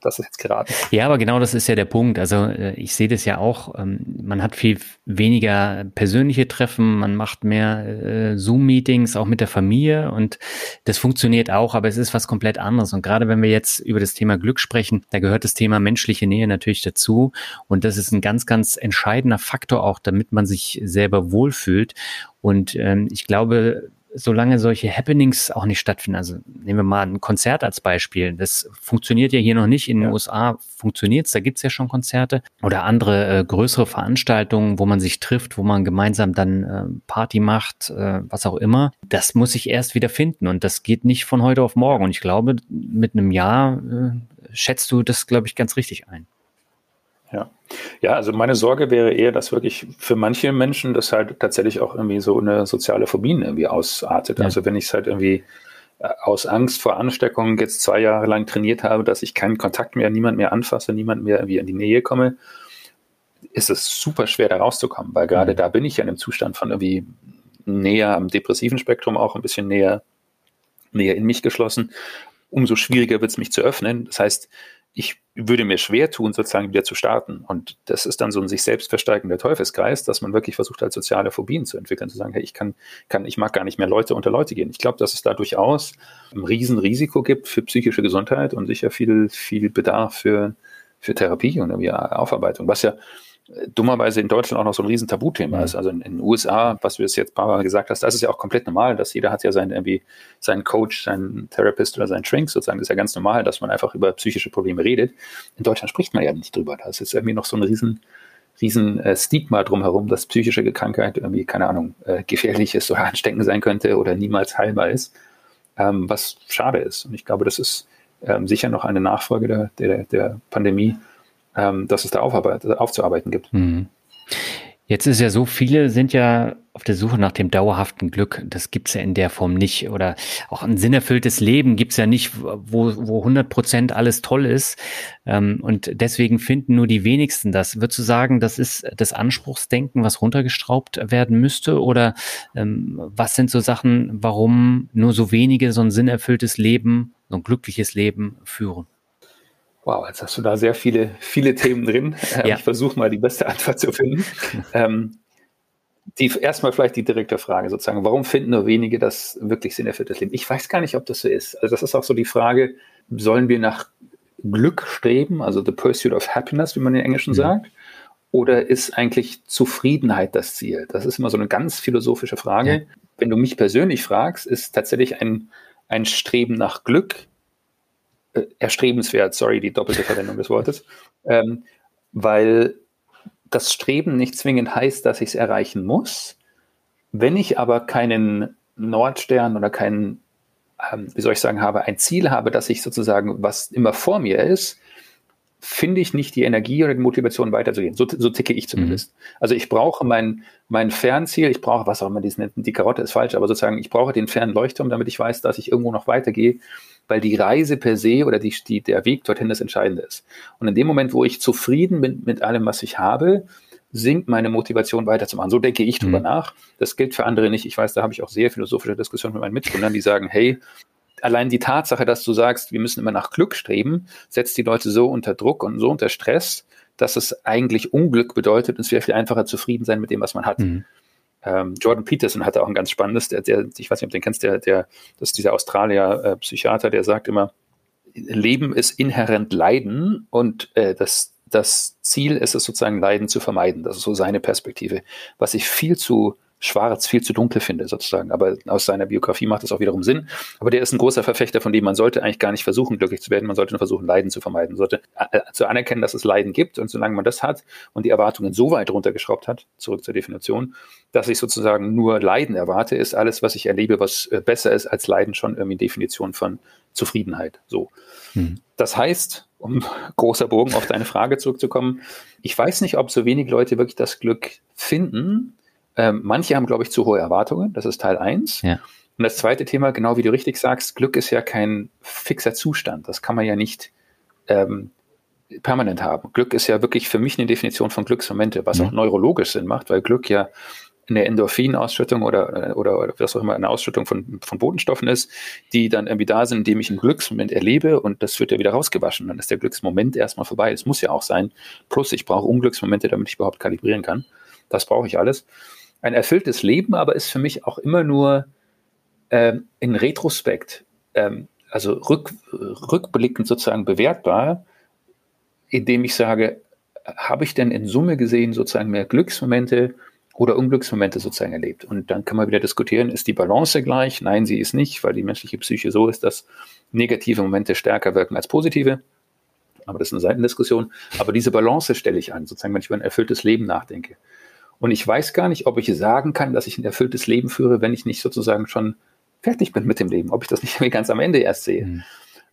das ist jetzt geraten. Ja, aber genau das ist ja der Punkt. Also äh, ich sehe das ja auch. Ähm, man hat viel weniger persönliche Treffen, man macht mehr äh, Zoom-Meetings, auch mit der Familie und das funktioniert auch, aber es ist was komplett anderes. Und gerade wenn wir jetzt über das Thema Glück sprechen, da gehört das Thema menschliche Nähe natürlich dazu. Und das ist ein ganz, ganz entscheidender Faktor auch, damit man sich selber wohlfühlt. Und ähm, ich glaube, solange solche Happenings auch nicht stattfinden, also nehmen wir mal ein Konzert als Beispiel, das funktioniert ja hier noch nicht, in den ja. USA funktioniert's, da gibt's ja schon Konzerte oder andere äh, größere Veranstaltungen, wo man sich trifft, wo man gemeinsam dann äh, Party macht, äh, was auch immer, das muss sich erst wieder finden und das geht nicht von heute auf morgen und ich glaube, mit einem Jahr äh, schätzt du das, glaube ich, ganz richtig ein. Ja. Ja, also meine Sorge wäre eher, dass wirklich für manche Menschen das halt tatsächlich auch irgendwie so eine soziale Phobie irgendwie ausartet. Ja. Also wenn ich es halt irgendwie äh, aus Angst vor Ansteckungen jetzt zwei Jahre lang trainiert habe, dass ich keinen Kontakt mehr, niemand mehr anfasse, niemand mehr irgendwie in die Nähe komme, ist es super schwer da rauszukommen, weil gerade mhm. da bin ich ja in einem Zustand von irgendwie näher am depressiven Spektrum, auch ein bisschen näher, näher in mich geschlossen. Umso schwieriger wird es mich zu öffnen. Das heißt, ich würde mir schwer tun, sozusagen wieder zu starten. Und das ist dann so ein sich selbst versteigender Teufelskreis, dass man wirklich versucht, halt soziale Phobien zu entwickeln, zu sagen, hey, ich kann, kann, ich mag gar nicht mehr Leute unter Leute gehen. Ich glaube, dass es da durchaus ein Riesenrisiko gibt für psychische Gesundheit und sicher viel, viel Bedarf für, für Therapie und irgendwie Aufarbeitung, was ja dummerweise in Deutschland auch noch so ein riesen Tabuthema mhm. ist. Also in, in, den USA, was du jetzt ein paar Mal gesagt hast, das ist ja auch komplett normal, dass jeder hat ja seinen irgendwie seinen Coach, seinen Therapist oder seinen Shrink sozusagen. Das ist ja ganz normal, dass man einfach über psychische Probleme redet. In Deutschland spricht man ja nicht drüber. Das ist irgendwie noch so ein riesen, riesen äh, Stigma drumherum, dass psychische Krankheit irgendwie, keine Ahnung, äh, gefährlich ist oder ansteckend sein könnte oder niemals heilbar ist, ähm, was schade ist. Und ich glaube, das ist ähm, sicher noch eine Nachfolge der, der, der Pandemie, ähm, dass es da aufzuarbeiten gibt. Mhm. Jetzt ist ja so, viele sind ja auf der Suche nach dem dauerhaften Glück. Das gibt's ja in der Form nicht. Oder auch ein sinnerfülltes Leben gibt's ja nicht, wo, wo 100 Prozent alles toll ist. Ähm, und deswegen finden nur die wenigsten das. Würdest du sagen, das ist das Anspruchsdenken, was runtergestraubt werden müsste? Oder ähm, was sind so Sachen, warum nur so wenige so ein sinnerfülltes Leben, so ein glückliches Leben führen? Wow, jetzt hast du da sehr viele, viele Themen drin. Ähm, ja. Ich versuche mal die beste Antwort zu finden. ähm, die, erstmal vielleicht die direkte Frage sozusagen, warum finden nur wenige das wirklich sinnerfülltes Leben? Ich weiß gar nicht, ob das so ist. Also das ist auch so die Frage, sollen wir nach Glück streben, also the pursuit of happiness, wie man in Englischen mhm. sagt, oder ist eigentlich Zufriedenheit das Ziel? Das ist immer so eine ganz philosophische Frage. Ja. Wenn du mich persönlich fragst, ist tatsächlich ein, ein Streben nach Glück äh, erstrebenswert, sorry, die doppelte Verwendung des Wortes, ähm, weil das Streben nicht zwingend heißt, dass ich es erreichen muss. Wenn ich aber keinen Nordstern oder keinen, ähm, wie soll ich sagen, habe, ein Ziel habe, dass ich sozusagen, was immer vor mir ist, finde ich nicht die Energie oder die Motivation weiterzugehen. So, so ticke ich zumindest. Mhm. Also ich brauche mein, mein Fernziel, ich brauche, was auch immer dies nennt, die Karotte ist falsch, aber sozusagen, ich brauche den fernen Leuchtturm, damit ich weiß, dass ich irgendwo noch weitergehe, weil die Reise per se oder die, die, der Weg dorthin das Entscheidende ist. Und in dem Moment, wo ich zufrieden bin mit allem, was ich habe, sinkt meine Motivation weiterzumachen. So denke ich drüber mhm. nach. Das gilt für andere nicht. Ich weiß, da habe ich auch sehr philosophische Diskussionen mit meinen Mitgründern, die sagen, hey, allein die Tatsache, dass du sagst, wir müssen immer nach Glück streben, setzt die Leute so unter Druck und so unter Stress, dass es eigentlich Unglück bedeutet und es wäre viel einfacher zufrieden sein mit dem, was man hat. Mhm. Ähm, Jordan Peterson hatte auch ein ganz spannendes, der, der, ich weiß nicht, ob du den kennst, der, der, das ist dieser Australier-Psychiater, äh, der sagt immer, Leben ist inhärent Leiden und äh, das, das Ziel ist es sozusagen, Leiden zu vermeiden. Das ist so seine Perspektive. Was ich viel zu schwarz, viel zu dunkel finde, sozusagen. Aber aus seiner Biografie macht das auch wiederum Sinn. Aber der ist ein großer Verfechter, von dem man sollte eigentlich gar nicht versuchen, glücklich zu werden. Man sollte nur versuchen, Leiden zu vermeiden. Man sollte äh, zu anerkennen, dass es Leiden gibt. Und solange man das hat und die Erwartungen so weit runtergeschraubt hat, zurück zur Definition, dass ich sozusagen nur Leiden erwarte, ist alles, was ich erlebe, was äh, besser ist als Leiden, schon irgendwie Definition von Zufriedenheit. So. Hm. Das heißt, um großer Bogen auf deine Frage zurückzukommen, ich weiß nicht, ob so wenig Leute wirklich das Glück finden, ähm, manche haben, glaube ich, zu hohe Erwartungen. Das ist Teil 1. Ja. Und das zweite Thema, genau wie du richtig sagst, Glück ist ja kein fixer Zustand. Das kann man ja nicht ähm, permanent haben. Glück ist ja wirklich für mich eine Definition von Glücksmomente, was mhm. auch neurologisch Sinn macht, weil Glück ja eine Endorphinausschüttung oder, oder, oder was auch immer eine Ausschüttung von, von Botenstoffen ist, die dann irgendwie da sind, indem ich einen Glücksmoment erlebe und das wird ja wieder rausgewaschen. Dann ist der Glücksmoment erstmal vorbei. Das muss ja auch sein. Plus ich brauche Unglücksmomente, damit ich überhaupt kalibrieren kann. Das brauche ich alles ein erfülltes Leben, aber ist für mich auch immer nur ähm, in Retrospekt, ähm, also rück, rückblickend sozusagen bewertbar, indem ich sage, habe ich denn in Summe gesehen sozusagen mehr Glücksmomente oder Unglücksmomente sozusagen erlebt? Und dann kann man wieder diskutieren, ist die Balance gleich? Nein, sie ist nicht, weil die menschliche Psyche so ist, dass negative Momente stärker wirken als positive. Aber das ist eine Seitendiskussion. Aber diese Balance stelle ich an, sozusagen, wenn ich über ein erfülltes Leben nachdenke. Und ich weiß gar nicht, ob ich sagen kann, dass ich ein erfülltes Leben führe, wenn ich nicht sozusagen schon fertig bin mit dem Leben, ob ich das nicht ganz am Ende erst sehe. Mhm.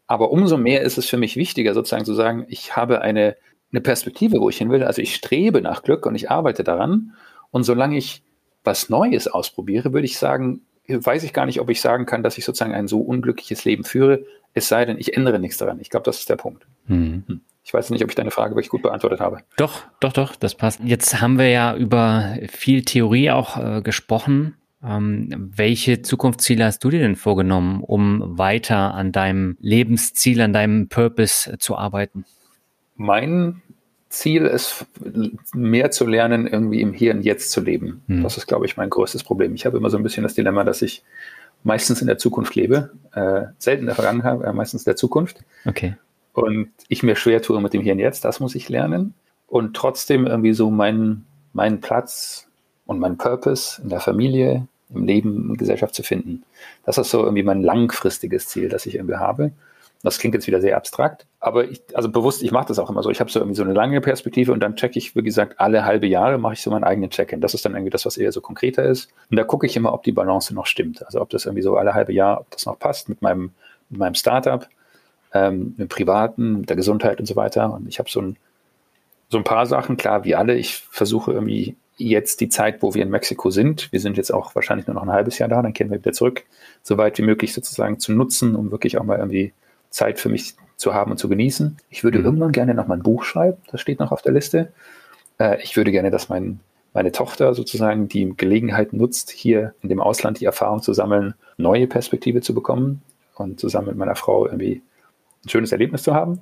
Aber umso mehr ist es für mich wichtiger, sozusagen zu sagen, ich habe eine, eine Perspektive, wo ich hin will. Also ich strebe nach Glück und ich arbeite daran. Und solange ich was Neues ausprobiere, würde ich sagen, weiß ich gar nicht, ob ich sagen kann, dass ich sozusagen ein so unglückliches Leben führe, es sei denn, ich ändere nichts daran. Ich glaube, das ist der Punkt. Mhm. Hm. Ich weiß nicht, ob ich deine Frage wirklich gut beantwortet habe. Doch, doch, doch, das passt. Jetzt haben wir ja über viel Theorie auch äh, gesprochen. Ähm, welche Zukunftsziele hast du dir denn vorgenommen, um weiter an deinem Lebensziel, an deinem Purpose zu arbeiten? Mein Ziel ist, mehr zu lernen, irgendwie im Hier und Jetzt zu leben. Hm. Das ist, glaube ich, mein größtes Problem. Ich habe immer so ein bisschen das Dilemma, dass ich meistens in der Zukunft lebe, äh, selten in der Vergangenheit, äh, meistens in der Zukunft. Okay. Und ich mir schwer tue mit dem Hier und Jetzt, das muss ich lernen. und trotzdem irgendwie so meinen, meinen Platz und meinen Purpose in der Familie, im Leben, in Gesellschaft zu finden. Das ist so irgendwie mein langfristiges Ziel, das ich irgendwie habe. Das klingt jetzt wieder sehr abstrakt, aber ich, also bewusst, ich mache das auch immer so. Ich habe so irgendwie so eine lange Perspektive und dann checke ich, wie gesagt, alle halbe Jahre mache ich so meinen eigenen Check-in. Das ist dann irgendwie das, was eher so konkreter ist. Und da gucke ich immer, ob die Balance noch stimmt. Also ob das irgendwie so alle halbe Jahr, ob das noch passt mit meinem, mit meinem Startup, ähm, mit dem Privaten, mit der Gesundheit und so weiter. Und ich habe so ein, so ein paar Sachen, klar, wie alle. Ich versuche irgendwie jetzt die Zeit, wo wir in Mexiko sind, wir sind jetzt auch wahrscheinlich nur noch ein halbes Jahr da, dann kehren wir wieder zurück, so weit wie möglich sozusagen zu nutzen, um wirklich auch mal irgendwie Zeit für mich zu haben und zu genießen. Ich würde mhm. irgendwann gerne noch mal ein Buch schreiben, das steht noch auf der Liste. Äh, ich würde gerne, dass mein, meine Tochter sozusagen die Gelegenheit nutzt, hier in dem Ausland die Erfahrung zu sammeln, neue Perspektive zu bekommen und zusammen mit meiner Frau irgendwie ein schönes Erlebnis zu haben.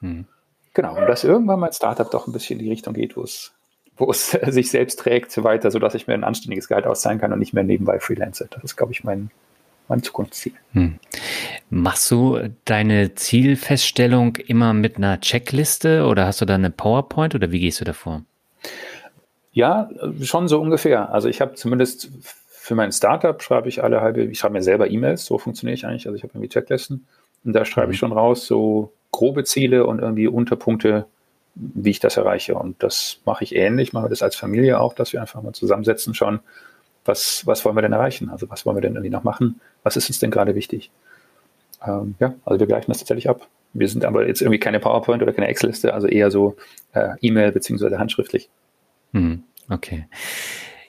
Mhm. Genau, und dass irgendwann mein Startup doch ein bisschen in die Richtung geht, wo es wo es sich selbst trägt, so weiter, sodass ich mir ein anständiges Gehalt auszahlen kann und nicht mehr nebenbei freelance. Das ist, glaube ich, mein, mein Zukunftsziel. Hm. Machst du deine Zielfeststellung immer mit einer Checkliste oder hast du da eine PowerPoint oder wie gehst du davor? Ja, schon so ungefähr. Also ich habe zumindest für mein Startup schreibe ich alle halbe, ich schreibe mir selber E-Mails, so funktioniere ich eigentlich. Also ich habe irgendwie Checklisten und da schreibe mhm. ich schon raus so grobe Ziele und irgendwie Unterpunkte, wie ich das erreiche. Und das mache ich ähnlich, mache das als Familie auch, dass wir einfach mal zusammensetzen, schauen, was, was wollen wir denn erreichen? Also was wollen wir denn irgendwie noch machen? Was ist uns denn gerade wichtig? Ähm, ja, also wir gleichen das tatsächlich ab. Wir sind aber jetzt irgendwie keine PowerPoint oder keine Excel-Liste, also eher so äh, E-Mail beziehungsweise handschriftlich. Hm, okay.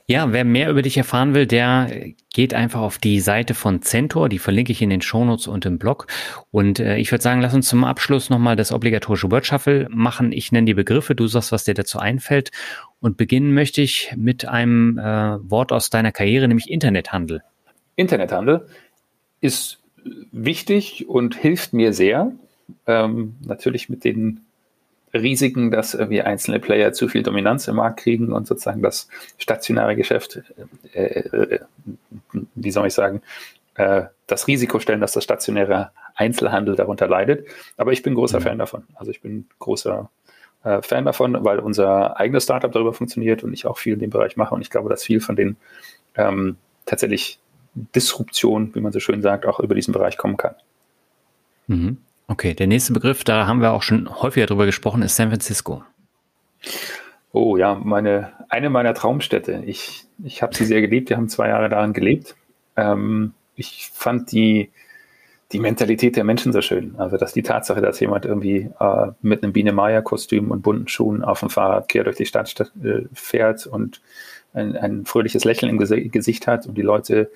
Ja, wer mehr über dich erfahren will, der geht einfach auf die Seite von Centor, die verlinke ich in den Shownotes und im Blog. Und äh, ich würde sagen, lass uns zum Abschluss nochmal das obligatorische Word Shuffle machen. Ich nenne die Begriffe, du sagst, was dir dazu einfällt. Und beginnen möchte ich mit einem äh, Wort aus deiner Karriere, nämlich Internethandel. Internethandel ist wichtig und hilft mir sehr. Ähm, natürlich mit den Risiken, dass wir einzelne Player zu viel Dominanz im Markt kriegen und sozusagen das stationäre Geschäft, äh, äh, wie soll ich sagen, äh, das Risiko stellen, dass das stationäre Einzelhandel darunter leidet. Aber ich bin großer mhm. Fan davon. Also ich bin großer äh, Fan davon, weil unser eigenes Startup darüber funktioniert und ich auch viel in dem Bereich mache. Und ich glaube, dass viel von den ähm, tatsächlich Disruption, wie man so schön sagt, auch über diesen Bereich kommen kann. Mhm. Okay, der nächste Begriff, da haben wir auch schon häufiger drüber gesprochen, ist San Francisco. Oh ja, meine, eine meiner Traumstädte. Ich, ich habe sie sehr geliebt, wir haben zwei Jahre daran gelebt. Ähm, ich fand die, die Mentalität der Menschen so schön. Also, dass die Tatsache, dass jemand irgendwie äh, mit einem Biene-Maya-Kostüm und bunten Schuhen auf dem Fahrrad quer durch die Stadt äh, fährt und ein, ein fröhliches Lächeln im Gesicht hat und die Leute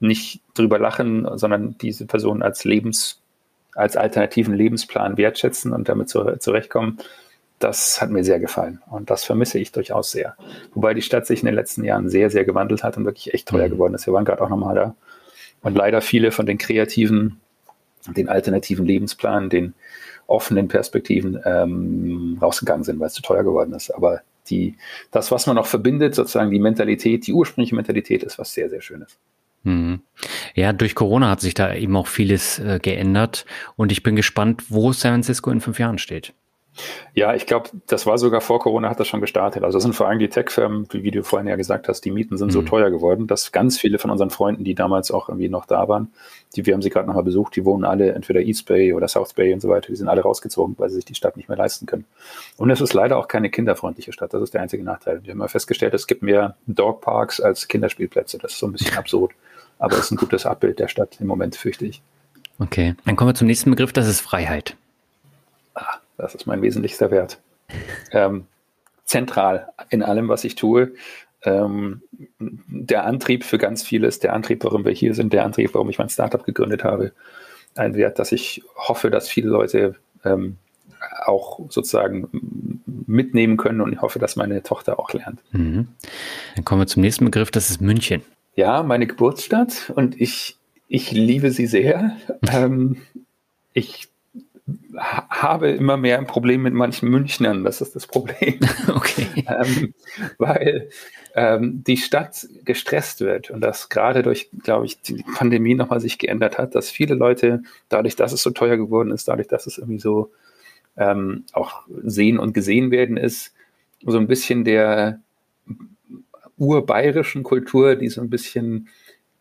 nicht drüber lachen, sondern diese Person als Lebens als alternativen Lebensplan wertschätzen und damit zu, zurechtkommen, das hat mir sehr gefallen und das vermisse ich durchaus sehr. Wobei die Stadt sich in den letzten Jahren sehr, sehr gewandelt hat und wirklich echt teuer mhm. geworden ist. Wir waren gerade auch nochmal da. Und leider viele von den kreativen, den alternativen Lebensplan, den offenen Perspektiven ähm, rausgegangen sind, weil es zu teuer geworden ist. Aber die, das, was man noch verbindet, sozusagen die Mentalität, die ursprüngliche Mentalität, ist was sehr, sehr Schönes. Mhm. Ja, durch Corona hat sich da eben auch vieles äh, geändert und ich bin gespannt, wo San Francisco in fünf Jahren steht. Ja, ich glaube, das war sogar vor Corona hat das schon gestartet. Also das sind vor allem die Tech-Firmen, wie du vorhin ja gesagt hast, die Mieten sind mhm. so teuer geworden, dass ganz viele von unseren Freunden, die damals auch irgendwie noch da waren, die wir haben sie gerade nochmal besucht, die wohnen alle entweder East Bay oder South Bay und so weiter, die sind alle rausgezogen, weil sie sich die Stadt nicht mehr leisten können. Und es ist leider auch keine kinderfreundliche Stadt, das ist der einzige Nachteil. Wir haben ja festgestellt, es gibt mehr Dogparks als Kinderspielplätze. Das ist so ein bisschen absurd aber es ist ein gutes Abbild der Stadt im Moment, fürchte ich. Okay, dann kommen wir zum nächsten Begriff, das ist Freiheit. Ah, das ist mein wesentlichster Wert. Ähm, zentral in allem, was ich tue. Ähm, der Antrieb für ganz vieles, der Antrieb, warum wir hier sind, der Antrieb, warum ich mein Startup gegründet habe. Ein Wert, dass ich hoffe, dass viele Leute ähm, auch sozusagen mitnehmen können und ich hoffe, dass meine Tochter auch lernt. Mhm. Dann kommen wir zum nächsten Begriff, das ist München ja, meine Geburtsstadt und ich, ich liebe sie sehr. ähm, ich habe immer mehr ein Problem mit manchen Münchnern, das ist das Problem. Okay. ähm, weil ähm, die Stadt gestresst wird und das gerade durch, glaube ich, die Pandemie nochmal sich geändert hat, dass viele Leute, dadurch, dass es so teuer geworden ist, dadurch, dass es irgendwie so ähm, auch sehen und gesehen werden ist, so ein bisschen der urbayerischen Kultur, die so ein bisschen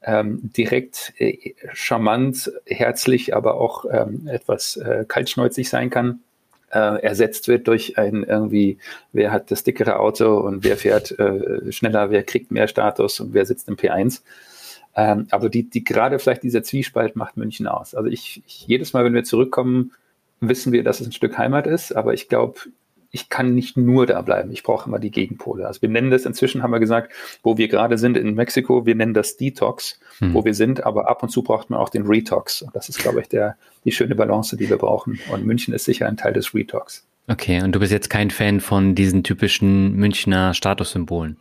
ähm, direkt äh, charmant, herzlich, aber auch ähm, etwas äh, kaltschnäuzig sein kann, äh, ersetzt wird durch ein irgendwie, wer hat das dickere Auto und wer fährt äh, schneller, wer kriegt mehr Status und wer sitzt im P1. Ähm, aber die, die gerade vielleicht dieser Zwiespalt macht München aus. Also ich, ich jedes Mal, wenn wir zurückkommen, wissen wir, dass es ein Stück Heimat ist, aber ich glaube, ich kann nicht nur da bleiben. Ich brauche immer die Gegenpole. Also wir nennen das inzwischen, haben wir gesagt, wo wir gerade sind in Mexiko, wir nennen das Detox, hm. wo wir sind, aber ab und zu braucht man auch den Retox. Und das ist, glaube ich, der, die schöne Balance, die wir brauchen. Und München ist sicher ein Teil des Retox. Okay, und du bist jetzt kein Fan von diesen typischen Münchner Statussymbolen?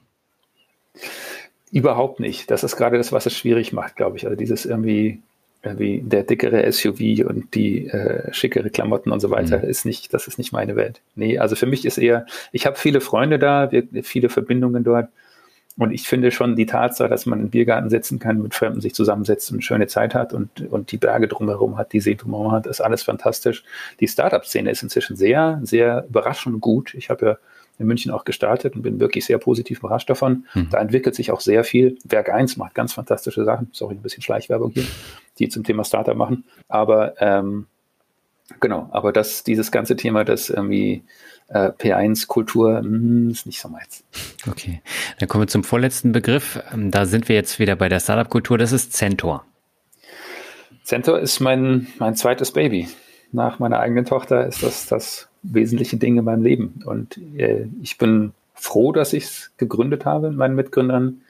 Überhaupt nicht. Das ist gerade das, was es schwierig macht, glaube ich. Also dieses irgendwie wie der dickere SUV und die äh, schickere Klamotten und so weiter mhm. ist nicht, das ist nicht meine Welt. Nee, also für mich ist eher, ich habe viele Freunde da, wir, viele Verbindungen dort. Und ich finde schon die Tatsache, dass man im Biergarten sitzen kann, mit Fremden sich zusammensetzt und eine schöne Zeit hat und, und die Berge drumherum hat, die See drumherum hat, ist alles fantastisch. Die Startup-Szene ist inzwischen sehr, sehr überraschend gut. Ich habe ja in München auch gestartet und bin wirklich sehr positiv überrascht davon. Mhm. Da entwickelt sich auch sehr viel. Werk 1 macht ganz fantastische Sachen. Sorry, ein bisschen Schleichwerbung hier, die zum Thema Startup machen. Aber ähm, genau, aber das, dieses ganze Thema, das irgendwie äh, P1-Kultur hm, ist nicht so meins. Okay, dann kommen wir zum vorletzten Begriff. Ähm, da sind wir jetzt wieder bei der Startup-Kultur. Das ist Centor. Centor ist mein, mein zweites Baby. Nach meiner eigenen Tochter ist das das wesentliche Dinge in meinem Leben. Und äh, ich bin froh, dass ich es gegründet habe mit meinen Mitgründern.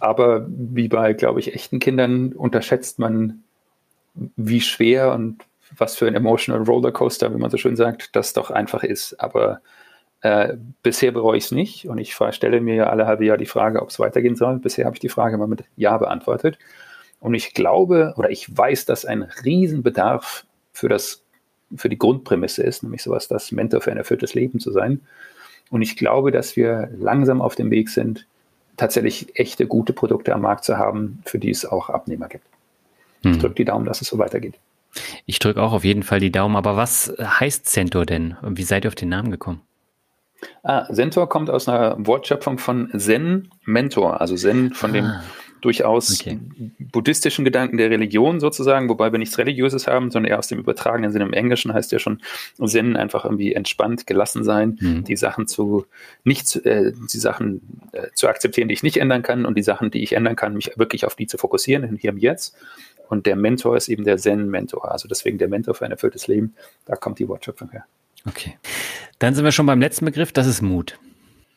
Aber wie bei, glaube ich, echten Kindern unterschätzt man, wie schwer und was für ein emotional Rollercoaster, wie man so schön sagt, das doch einfach ist. Aber äh, bisher bereue ich es nicht und ich stelle mir ja alle halbe Jahr die Frage, ob es weitergehen soll. Bisher habe ich die Frage immer mit Ja beantwortet. Und ich glaube oder ich weiß, dass ein Riesenbedarf für das für die Grundprämisse ist, nämlich sowas, das Mentor für ein erfülltes Leben zu sein. Und ich glaube, dass wir langsam auf dem Weg sind, tatsächlich echte, gute Produkte am Markt zu haben, für die es auch Abnehmer gibt. Hm. Ich drücke die Daumen, dass es so weitergeht. Ich drücke auch auf jeden Fall die Daumen, aber was heißt Centaur denn? Wie seid ihr auf den Namen gekommen? Ah, Centaur kommt aus einer Wortschöpfung von Zen Mentor, also Zen von ah. dem durchaus okay. buddhistischen Gedanken der Religion sozusagen, wobei wir nichts Religiöses haben, sondern eher aus dem übertragenen Sinn. Im Englischen heißt ja schon Zen einfach irgendwie entspannt, gelassen sein, mhm. die Sachen zu nicht äh, die Sachen äh, zu akzeptieren, die ich nicht ändern kann und die Sachen, die ich ändern kann, mich wirklich auf die zu fokussieren, hier im Jetzt. Und der Mentor ist eben der Zen-Mentor, also deswegen der Mentor für ein erfülltes Leben. Da kommt die Wortschöpfung her. Okay. Dann sind wir schon beim letzten Begriff, das ist Mut.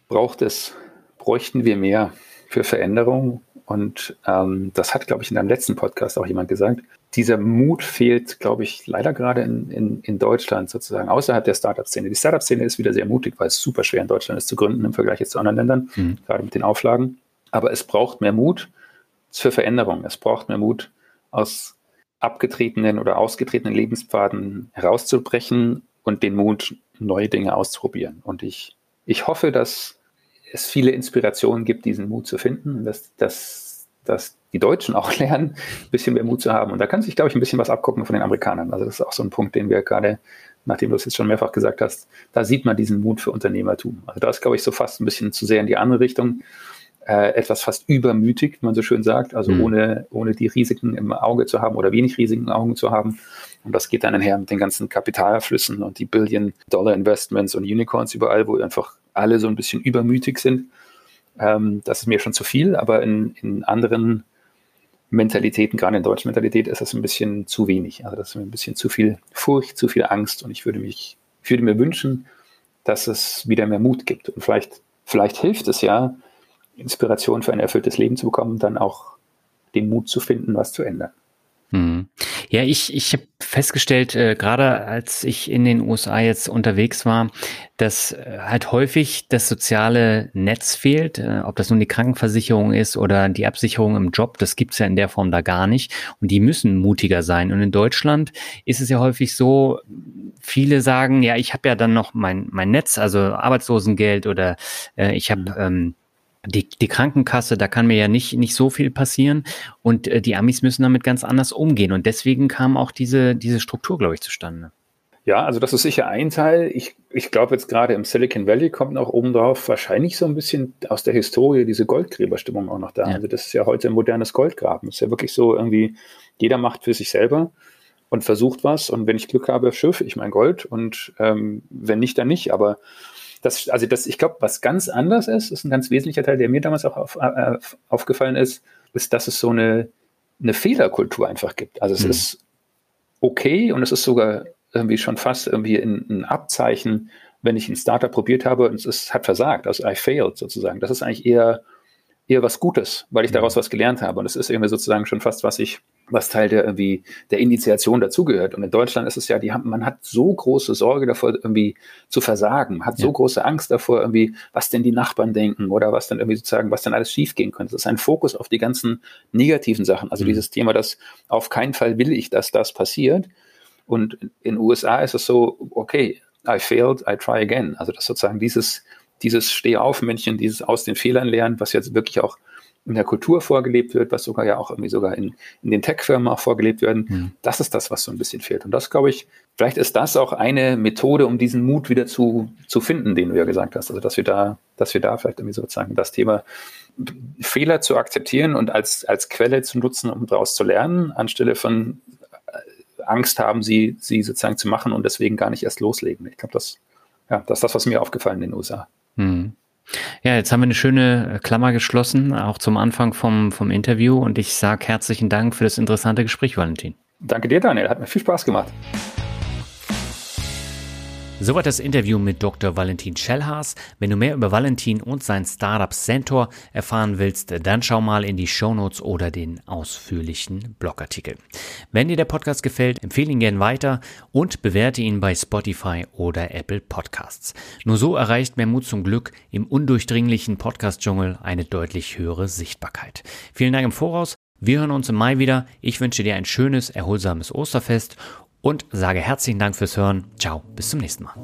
Braucht es, bräuchten wir mehr für Veränderung und ähm, das hat, glaube ich, in deinem letzten Podcast auch jemand gesagt. Dieser Mut fehlt, glaube ich, leider gerade in, in, in Deutschland sozusagen, außerhalb der Startup-Szene. Die Startup-Szene ist wieder sehr mutig, weil es super schwer in Deutschland ist zu gründen im Vergleich jetzt zu anderen Ländern, mhm. gerade mit den Auflagen. Aber es braucht mehr Mut für Veränderung. Es braucht mehr Mut, aus abgetretenen oder ausgetretenen Lebenspfaden herauszubrechen und den Mut, neue Dinge auszuprobieren. Und ich, ich hoffe, dass es viele Inspirationen gibt, diesen Mut zu finden, dass, dass, dass die Deutschen auch lernen, ein bisschen mehr Mut zu haben. Und da kann sich, glaube ich, ein bisschen was abgucken von den Amerikanern. Also das ist auch so ein Punkt, den wir gerade, nachdem du es jetzt schon mehrfach gesagt hast, da sieht man diesen Mut für Unternehmertum. Also da ist, glaube ich, so fast ein bisschen zu sehr in die andere Richtung. Äh, etwas fast übermütig, wie man so schön sagt, also mhm. ohne, ohne die Risiken im Auge zu haben oder wenig Risiken im Auge zu haben. Und das geht dann einher mit den ganzen Kapitalflüssen und die Billion-Dollar-Investments und Unicorns überall, wo einfach alle so ein bisschen übermütig sind. Ähm, das ist mir schon zu viel, aber in, in anderen Mentalitäten, gerade in deutschen Mentalität, ist das ein bisschen zu wenig. Also das ist ein bisschen zu viel Furcht, zu viel Angst und ich würde mich, ich würde mir wünschen, dass es wieder mehr Mut gibt. Und vielleicht, vielleicht hilft es ja, Inspiration für ein erfülltes Leben zu bekommen, dann auch den Mut zu finden, was zu ändern. Hm. Ja, ich, ich habe festgestellt, äh, gerade als ich in den USA jetzt unterwegs war, dass äh, halt häufig das soziale Netz fehlt, äh, ob das nun die Krankenversicherung ist oder die Absicherung im Job, das gibt's ja in der Form da gar nicht. Und die müssen mutiger sein. Und in Deutschland ist es ja häufig so, viele sagen, ja, ich habe ja dann noch mein, mein Netz, also Arbeitslosengeld oder äh, ich habe ähm, die, die Krankenkasse, da kann mir ja nicht, nicht so viel passieren. Und äh, die Amis müssen damit ganz anders umgehen. Und deswegen kam auch diese, diese Struktur, glaube ich, zustande. Ja, also das ist sicher ein Teil. Ich, ich glaube jetzt gerade im Silicon Valley kommt noch obendrauf wahrscheinlich so ein bisschen aus der Historie diese Goldgräberstimmung auch noch da. Ja. Also das ist ja heute ein modernes Goldgraben. Das ist ja wirklich so irgendwie, jeder macht für sich selber und versucht was und wenn ich Glück habe, schürfe ich mein Gold und ähm, wenn nicht, dann nicht. Aber das, also das, ich glaube, was ganz anders ist, ist ein ganz wesentlicher Teil, der mir damals auch auf, äh, aufgefallen ist, ist, dass es so eine, eine Fehlerkultur einfach gibt. Also es mhm. ist okay und es ist sogar irgendwie schon fast irgendwie ein, Abzeichen, wenn ich ein Startup probiert habe und es ist, hat versagt, also I failed sozusagen. Das ist eigentlich eher, eher was Gutes, weil ich daraus was gelernt habe. Und es ist irgendwie sozusagen schon fast, was ich, was Teil der irgendwie der Initiation dazugehört. Und in Deutschland ist es ja, die haben, man hat so große Sorge davor, irgendwie zu versagen, hat so ja. große Angst davor, irgendwie, was denn die Nachbarn denken oder was dann irgendwie sozusagen, was dann alles schiefgehen könnte. Das ist ein Fokus auf die ganzen negativen Sachen. Also mhm. dieses Thema, dass auf keinen Fall will ich, dass das passiert. Und in den USA ist es so, okay, I failed, I try again. Also das sozusagen dieses, dieses Stehaufmännchen, dieses aus den Fehlern lernen, was jetzt wirklich auch in der Kultur vorgelebt wird, was sogar ja auch irgendwie sogar in, in den Tech-Firmen auch vorgelebt werden. Mhm. Das ist das, was so ein bisschen fehlt. Und das glaube ich, vielleicht ist das auch eine Methode, um diesen Mut wieder zu, zu finden, den du ja gesagt hast. Also dass wir da, dass wir da vielleicht irgendwie sozusagen das Thema Fehler zu akzeptieren und als, als Quelle zu nutzen, um daraus zu lernen, anstelle von Angst haben, sie, sie sozusagen zu machen und deswegen gar nicht erst loslegen. Ich glaube, das, ja, das ist das, was mir aufgefallen in den USA. Hm. Ja, jetzt haben wir eine schöne äh, Klammer geschlossen, auch zum Anfang vom, vom Interview. Und ich sage herzlichen Dank für das interessante Gespräch, Valentin. Danke dir, Daniel. Hat mir viel Spaß gemacht. Soweit das Interview mit Dr. Valentin Schellhaas. Wenn du mehr über Valentin und sein Startup Centaur erfahren willst, dann schau mal in die Shownotes oder den ausführlichen Blogartikel. Wenn dir der Podcast gefällt, empfehle ihn gern weiter und bewerte ihn bei Spotify oder Apple Podcasts. Nur so erreicht mehr Mut zum Glück im undurchdringlichen Podcast-Dschungel eine deutlich höhere Sichtbarkeit. Vielen Dank im Voraus. Wir hören uns im Mai wieder. Ich wünsche dir ein schönes, erholsames Osterfest und sage herzlichen Dank fürs Hören. Ciao, bis zum nächsten Mal.